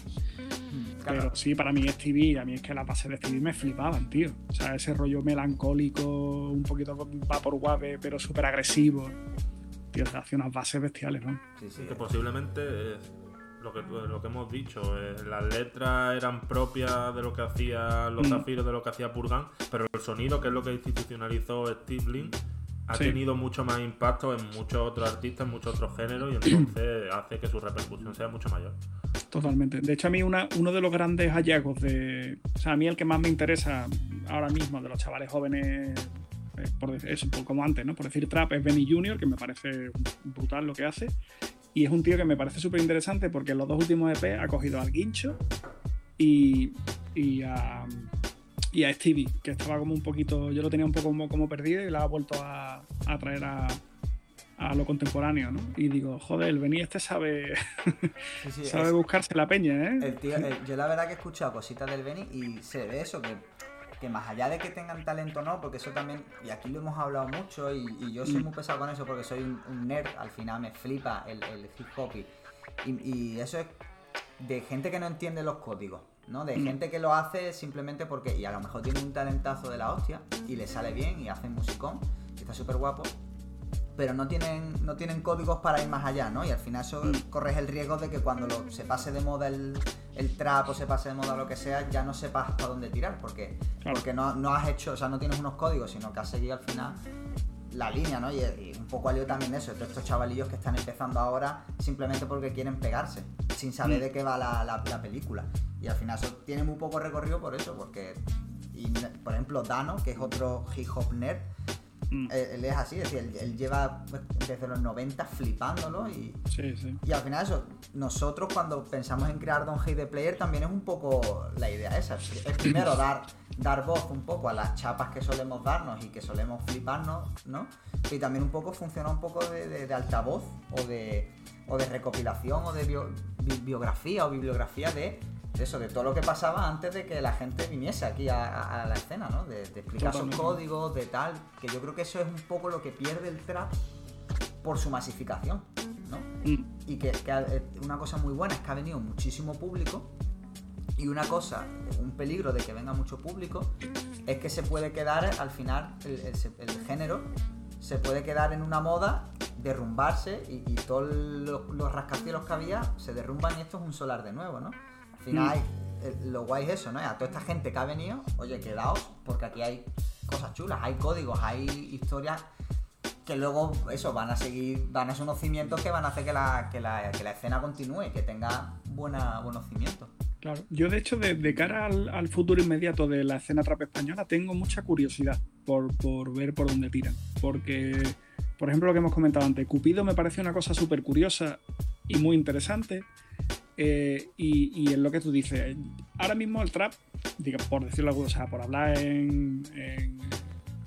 Pero sí, para mí Stevie, a mí es que la base de Stevie me flipaban, tío. O sea, ese rollo melancólico, un poquito vapor guave, pero súper agresivo tío, hace unas bases bestiales, ¿no? Sí, sí. Que posiblemente lo que, lo que hemos dicho, eh, las letras eran propias de lo que hacía Los mm. Zafiros, de lo que hacía Purgan, pero el sonido, que es lo que institucionalizó Steve Lin, ha tenido mucho más impacto en muchos otros artistas, en muchos otros géneros, y <clears throat> entonces hace que su repercusión sea mucho mayor. Totalmente. De hecho, a mí una, uno de los grandes hallazgos de. O sea, a mí el que más me interesa ahora mismo de los chavales jóvenes por eso, como antes, ¿no? Por decir trap, es Benny Junior, que me parece brutal lo que hace. Y es un tío que me parece súper interesante porque en los dos últimos EP ha cogido al Guincho y, y, a, y a Stevie, que estaba como un poquito, yo lo tenía un poco como, como perdido y la ha vuelto a, a traer a, a lo contemporáneo, ¿no? Y digo, joder, el Benny este sabe, <laughs> sabe buscarse la peña, ¿eh? El tío, yo la verdad que he escuchado cositas del Benny y se ve eso, que, que más allá de que tengan talento o no, porque eso también, y aquí lo hemos hablado mucho y, yo soy mm. muy pesado con eso porque soy un, nerd, al final me flipa el, hip hop y, y, eso es de gente que no entiende los códigos. ¿no? De mm. gente que lo hace simplemente porque, y a lo mejor tiene un talentazo de la hostia, y le sale bien, y hace musicón, y está súper guapo, pero no tienen, no tienen códigos para ir más allá, ¿no? Y al final eso mm. corres el riesgo de que cuando se pase de moda el, el, trap o se pase de moda lo que sea, ya no sepas para dónde tirar, porque, porque no, no, has hecho, o sea, no tienes unos códigos, sino que has seguido al final la línea, ¿no? Y, un poco alió también eso, de estos chavalillos que están empezando ahora simplemente porque quieren pegarse, sin saber mm. de qué va la, la, película. Y al final eso tiene muy poco recorrido por eso, porque, y, por ejemplo, Dano, que es otro hip hop nerd, Mm. Él, es así, es decir, él, lleva desde los 90 flipándolo y, y al final eso, nosotros cuando pensamos en crear Don Hate the Player también es un poco la idea esa, es primero <clears throat> dar, dar voz un poco a las chapas que solemos darnos y que solemos fliparnos, ¿no? Y también un poco funciona un poco de, altavoz o de, o de recopilación o de biografía o bibliografía de eso, de todo lo que pasaba antes de que la gente viniese aquí a, la escena, ¿no? De, explicar sus códigos, de tal, que yo creo que eso es un poco lo que pierde el trap por su masificación, ¿no? Mm. Y que, eh, una cosa muy buena es que ha venido muchísimo público y una cosa, un peligro de que venga mucho público, es que se puede quedar al final, el, género se puede quedar en una moda, derrumbarse y, todos los, los rascacielos que había se derrumban y esto es un solar de nuevo, ¿no? Al final, mm. eh, lo guay es eso, ¿no? A toda esta gente que ha venido, oye, quedaos, porque aquí hay cosas chulas, hay códigos, hay historias que luego, eso, van a seguir, van a ser unos cimientos que van a hacer que la, que la, escena continúe, que tenga buena, buenos cimientos. Claro, yo de hecho de, cara al, futuro inmediato de la escena trap española tengo mucha curiosidad por, por ver por dónde tiran. Porque, por ejemplo, lo que hemos comentado antes, Cupido me parece una cosa súper curiosa y muy interesante. Eh, y, en lo que tú dices, ahora mismo el trap, por decirlo o sea, por hablar en,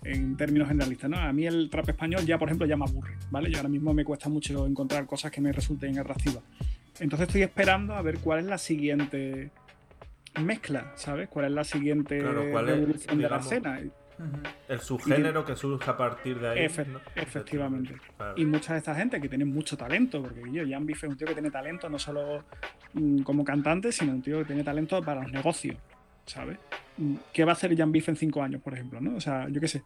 en, términos generalistas, ¿no? A mí el trap español ya, por ejemplo, ya me aburre, ¿vale? Y ahora mismo me cuesta mucho encontrar cosas que me resulten atractivas. Entonces estoy esperando a ver cuál es la siguiente mezcla, ¿sabes? ¿Cuál es la siguiente evolución de la escena? El subgénero que surge a partir de ahí. Efectivamente. Y mucha de esta gente que tiene mucho talento, porque yo, Jan Biff es un tío que tiene talento no solo mm, como cantante, sino un tío que tiene talento para los negocios, ¿sabes? Mm, ¿Qué va a hacer Jan Biff en cinco años, por ejemplo? ¿no? O sea, yo qué sé.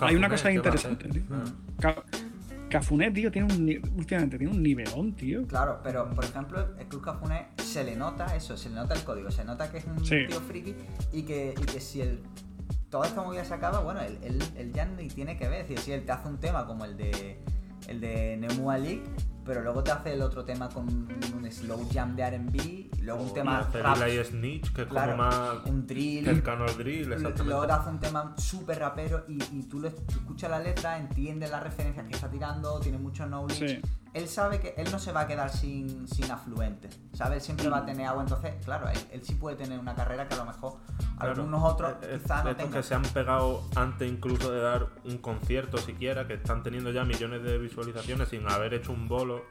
Hay una cosa interesante. Ah. Cafunet, tío, tiene un, últimamente tiene un nivelón, tío. Claro, pero por ejemplo, el Cruz Cafunet se le nota eso, se le nota el código, se nota que es un tío friki y que, y que si el toda esta movida se acaba, bueno, él, ya ni tiene que ver. Es decir, si él te hace un tema como el de el de Nemu Ali, pero luego te hace el otro tema con un slow jam de RB, y luego un tema. Y Snitch, que es como más. Un drill. Cercano al drill, exactamente. Luego te hace un tema súper rapero y, y tú, le, escuchas la letra, entiendes las referencias que está tirando, tiene mucho knowledge. Él sabe que él no se va a quedar sin, sin afluentes, ¿sabes? Él siempre va a tener agua, entonces, claro, él, sí puede tener una carrera que a lo mejor algunos otros quizás no tengan. que se han pegado antes incluso de dar un concierto siquiera, que están teniendo ya millones de visualizaciones sin haber hecho un bolo,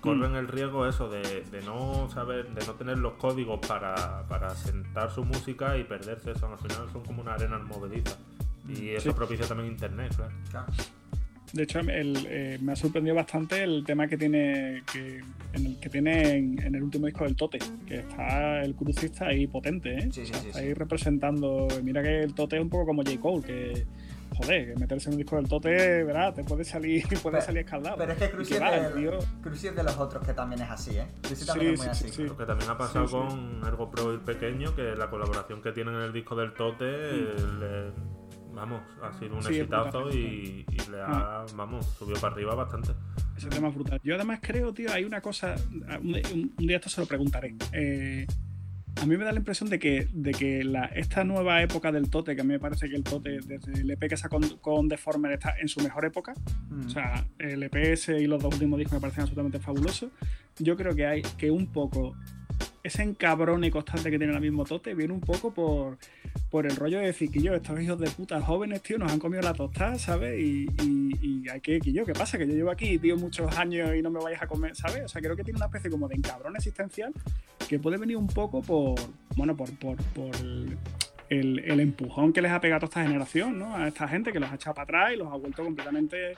corren mm. el riesgo eso de, de, no saber, de no tener los códigos para, para sentar su música y perderse eso. Al final son como una arena movediza. Y eso propicia también internet, claro. De hecho, eh, me ha sorprendido bastante el tema que tiene que, en el, que tiene en, el último disco del Tote, que está el crucista ahí potente, ¿eh? Sí, sí, sí, ahí representando. Mira que el Tote es un poco como J. Cole, que joder, que meterse en un disco del Tote, ¿verdad? Te puede salir, <laughs> puede salir escaldado. Pero es que Cruci es, de los otros que también es así, ¿eh? Cruci también es muy así. Lo que también ha pasado con Ergo Pro el pequeño, que la colaboración que tienen en el disco del Tote mm vamos, ha sido un exitazo y, le ha, vamos, subió para arriba bastante. Ese tema es brutal. Yo además creo, tío, hay una cosa, un, día esto se lo preguntaré. Eh, a mí me da la impresión de que, de que la, esta nueva época del Tote, que a mí me parece que el Tote, desde el EP que sacó con, con Deformer, está en su mejor época. Mm. O sea, el EPS y los dos últimos discos me parecen absolutamente fabulosos. Yo creo que hay que un poco ese encabrone constante que tiene el mismo Tote viene un poco por, por el rollo de decir que yo, estos hijos de puta jóvenes, tío, nos han comido la tostada, ¿sabes? Y, y, hay que, que ¿qué pasa? Que yo llevo aquí, tío, muchos años y no me vayas a comer, ¿sabes? O sea, creo que tiene una especie como de encabrón existencial que puede venir un poco por, bueno, por, por, por el, empujón que les ha pegado a esta generación, ¿no? A esta gente que los ha echado para atrás y los ha vuelto completamente,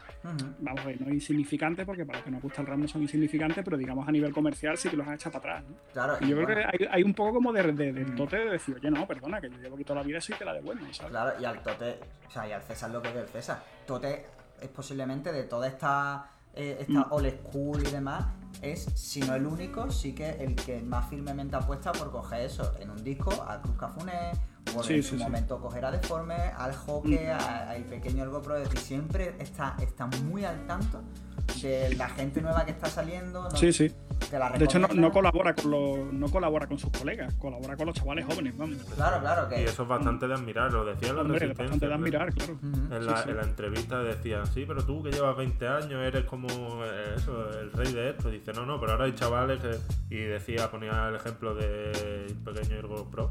vamos a ver, no insignificantes, porque para los que nos gusta el rap no son insignificantes, pero digamos a nivel comercial sí que los ha echado para atrás, ¿no? Claro. Y yo creo que hay, un poco como de, de, tote de decir, oye, no, perdona, que yo llevo aquí toda la vida y soy que la devuelvo, ¿sabes? Claro, y al tote, o sea, y al César lo que es el César. Tote es posiblemente de toda esta, eh, esta mm. old school y demás, es, si no el único, sí que el que más firmemente apuesta por coger eso en un disco, a Cruz Cafuné, por en su momento coger a Deforme, al Hockey, mm. al pequeño Ergo Pro, es decir, siempre está, está muy al tanto de la gente nueva que está saliendo. ¿no? Sí, sí. De hecho, no, colabora con los, no colabora con sus colegas, colabora con los chavales jóvenes, vamos. Claro, claro. Que... Y eso es bastante de admirar, lo decía la Hombre, bastante de admirar, claro. en, la, en, la, entrevista decían, sí, pero tú que llevas 20 años eres como eh, eso, el rey de esto. Dice, no, no, pero ahora hay chavales que... Y decía, ponía el ejemplo de pequeño Ergo Pro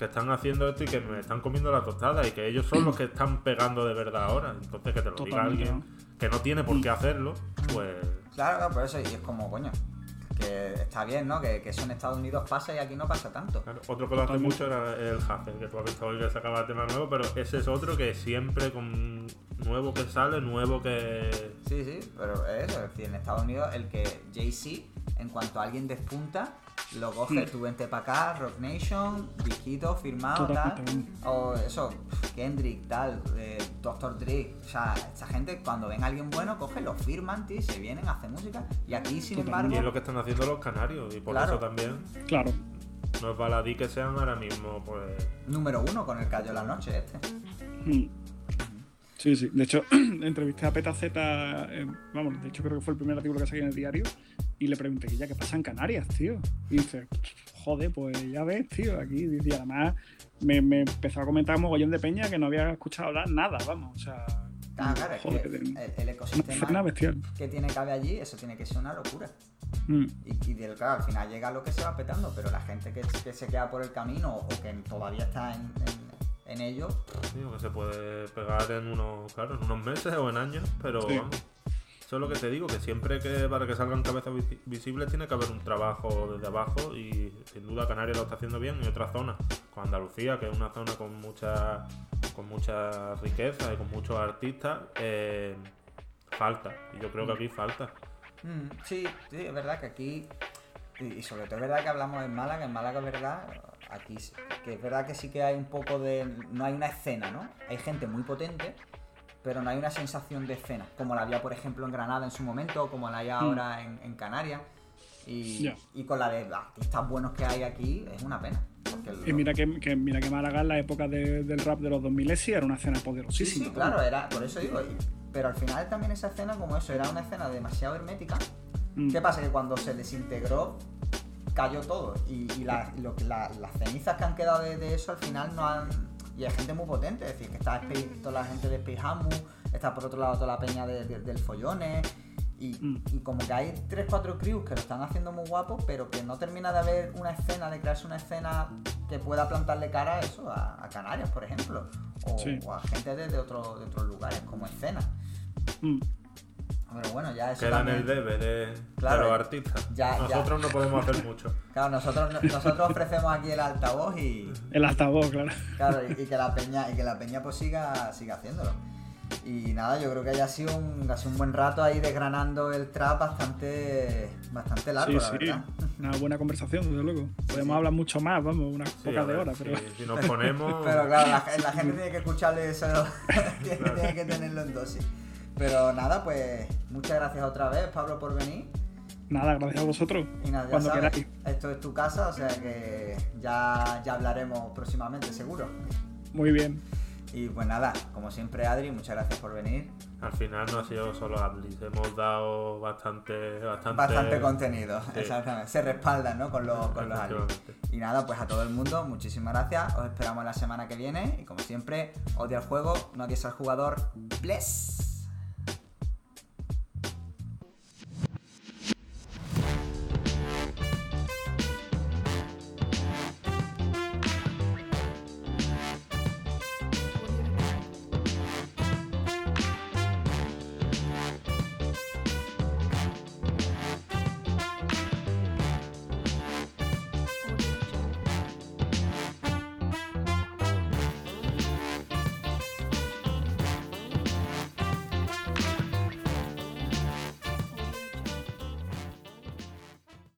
que están haciendo esto y que me están comiendo la tostada y que ellos son los que están pegando de verdad ahora. Entonces que te lo diga alguien que no tiene por qué hacerlo, pues... Claro, claro, por eso, y es como, coño, que está bien, ¿no? Que, eso en Estados Unidos pasa y aquí no pasa tanto. otro que lo hace mucho era el Hazel, que tú has visto hoy que sacaba tema nuevo, pero ese es otro que siempre con nuevo que sale, nuevo que... Sí, sí, pero es eso, es decir, en Estados Unidos el que Jay-Z, en cuanto a alguien despunta, lo coge, tú vente para acá, Rock Nation, disquito, firmado, tal. O eso, Kendrick, tal, eh, Dr. Dre. O sea, esta gente cuando ven a alguien bueno, coge, lo firman, tío, se vienen, hacen música. Y aquí, sin embargo. Y es lo que están haciendo los canarios, y por eso también. Claro. No es baladí que sean ahora mismo, pues. Número uno con el de la noche, este. Mm. Sí, sí. De hecho, <clears throat> entrevisté a Peta Z, eh, vamos, de hecho creo que fue el primer artículo que saqué en el diario, y le pregunté, ¿qué ya qué pasa en Canarias, tío? Y dice, joder, pues ya ves, tío, aquí, y además me, empezó a comentar un mogollón de peña que no había escuchado hablar nada, vamos, o sea... Ah, claro, joder, el, ecosistema que tiene cabe allí, eso tiene que ser una locura. Mm. Y, claro, al final llega lo que se va petando, pero la gente que, se queda por el camino o que todavía está en en ello. Digo que se puede pegar en unos, claro, en unos meses o en años, pero vamos. Eso es lo que te digo, que siempre que para que salgan cabezas visibles tiene que haber un trabajo desde abajo y sin duda Canarias lo está haciendo bien y otras zonas, con Andalucía, que es una zona con mucha, con mucha riqueza y con muchos artistas, eh, falta. Y yo creo que aquí falta. Mm, sí, sí, es verdad que aquí, y sobre todo es verdad que hablamos en Málaga, en Málaga es verdad, Aquí, que es verdad que sí que hay un poco de. No hay una escena, ¿no? Hay gente muy potente, pero no hay una sensación de escena, como la había, por ejemplo, en Granada en su momento, o como la hay hmm. ahora en, Canarias. Y, con la de artistas buenos que hay aquí, es una pena. Y mira que, mira que Málaga en la época del rap de los 2000 sí era una escena poderosísima. Sí, claro, era, por eso digo. Pero al final también esa escena, como eso, era una escena demasiado hermética. Hmm. ¿Qué pasa? Que cuando se desintegró, cayó todo. Y, las cenizas que han quedado de, eso al final no han. Y hay gente muy potente, es decir, que está toda la gente de Space está por otro lado toda la peña del Follones. Mm. Y, como que hay 3-4 crews que lo están haciendo muy guapo, pero que no termina de haber una escena, de crearse una escena que pueda plantarle cara a eso, a, Canarias, por ejemplo, o, a gente de, otros lugares, como escena. Mm. Pero bueno, ya eso Queda en el debe de, los artistas. nosotros no podemos hacer mucho. <laughs> Claro, nosotros, nosotros ofrecemos aquí el altavoz y. El altavoz, claro. Claro, <laughs> y, que la peña, y que la peña pues siga, siga haciéndolo. Y nada, yo creo que haya sido un, un buen rato ahí desgranando el trap bastante, bastante largo, sí, la sí. Una <laughs> buena conversación, desde luego. Podemos hablar mucho más, vamos, unas pocas de horas, pero. Si, nos ponemos. pero claro, la, gente tiene que escucharle eso, tiene que tenerlo en dosis. Pero nada, pues muchas gracias otra vez, Pablo, por venir. Nada, gracias a vosotros. Y nada, ya sabes, esto es tu casa, o sea que ya, ya hablaremos próximamente, seguro. Muy bien. Y pues nada, como siempre, Adri, muchas gracias por venir. Al final no ha sido solo Adri, hemos dado bastante. Bastante, bastante contenido, exactamente. Se respaldan, ¿no? Con los, con los Y nada, pues a todo el mundo, muchísimas gracias. Os esperamos la semana que viene. Y como siempre, odia el juego, no odies al jugador. Bless.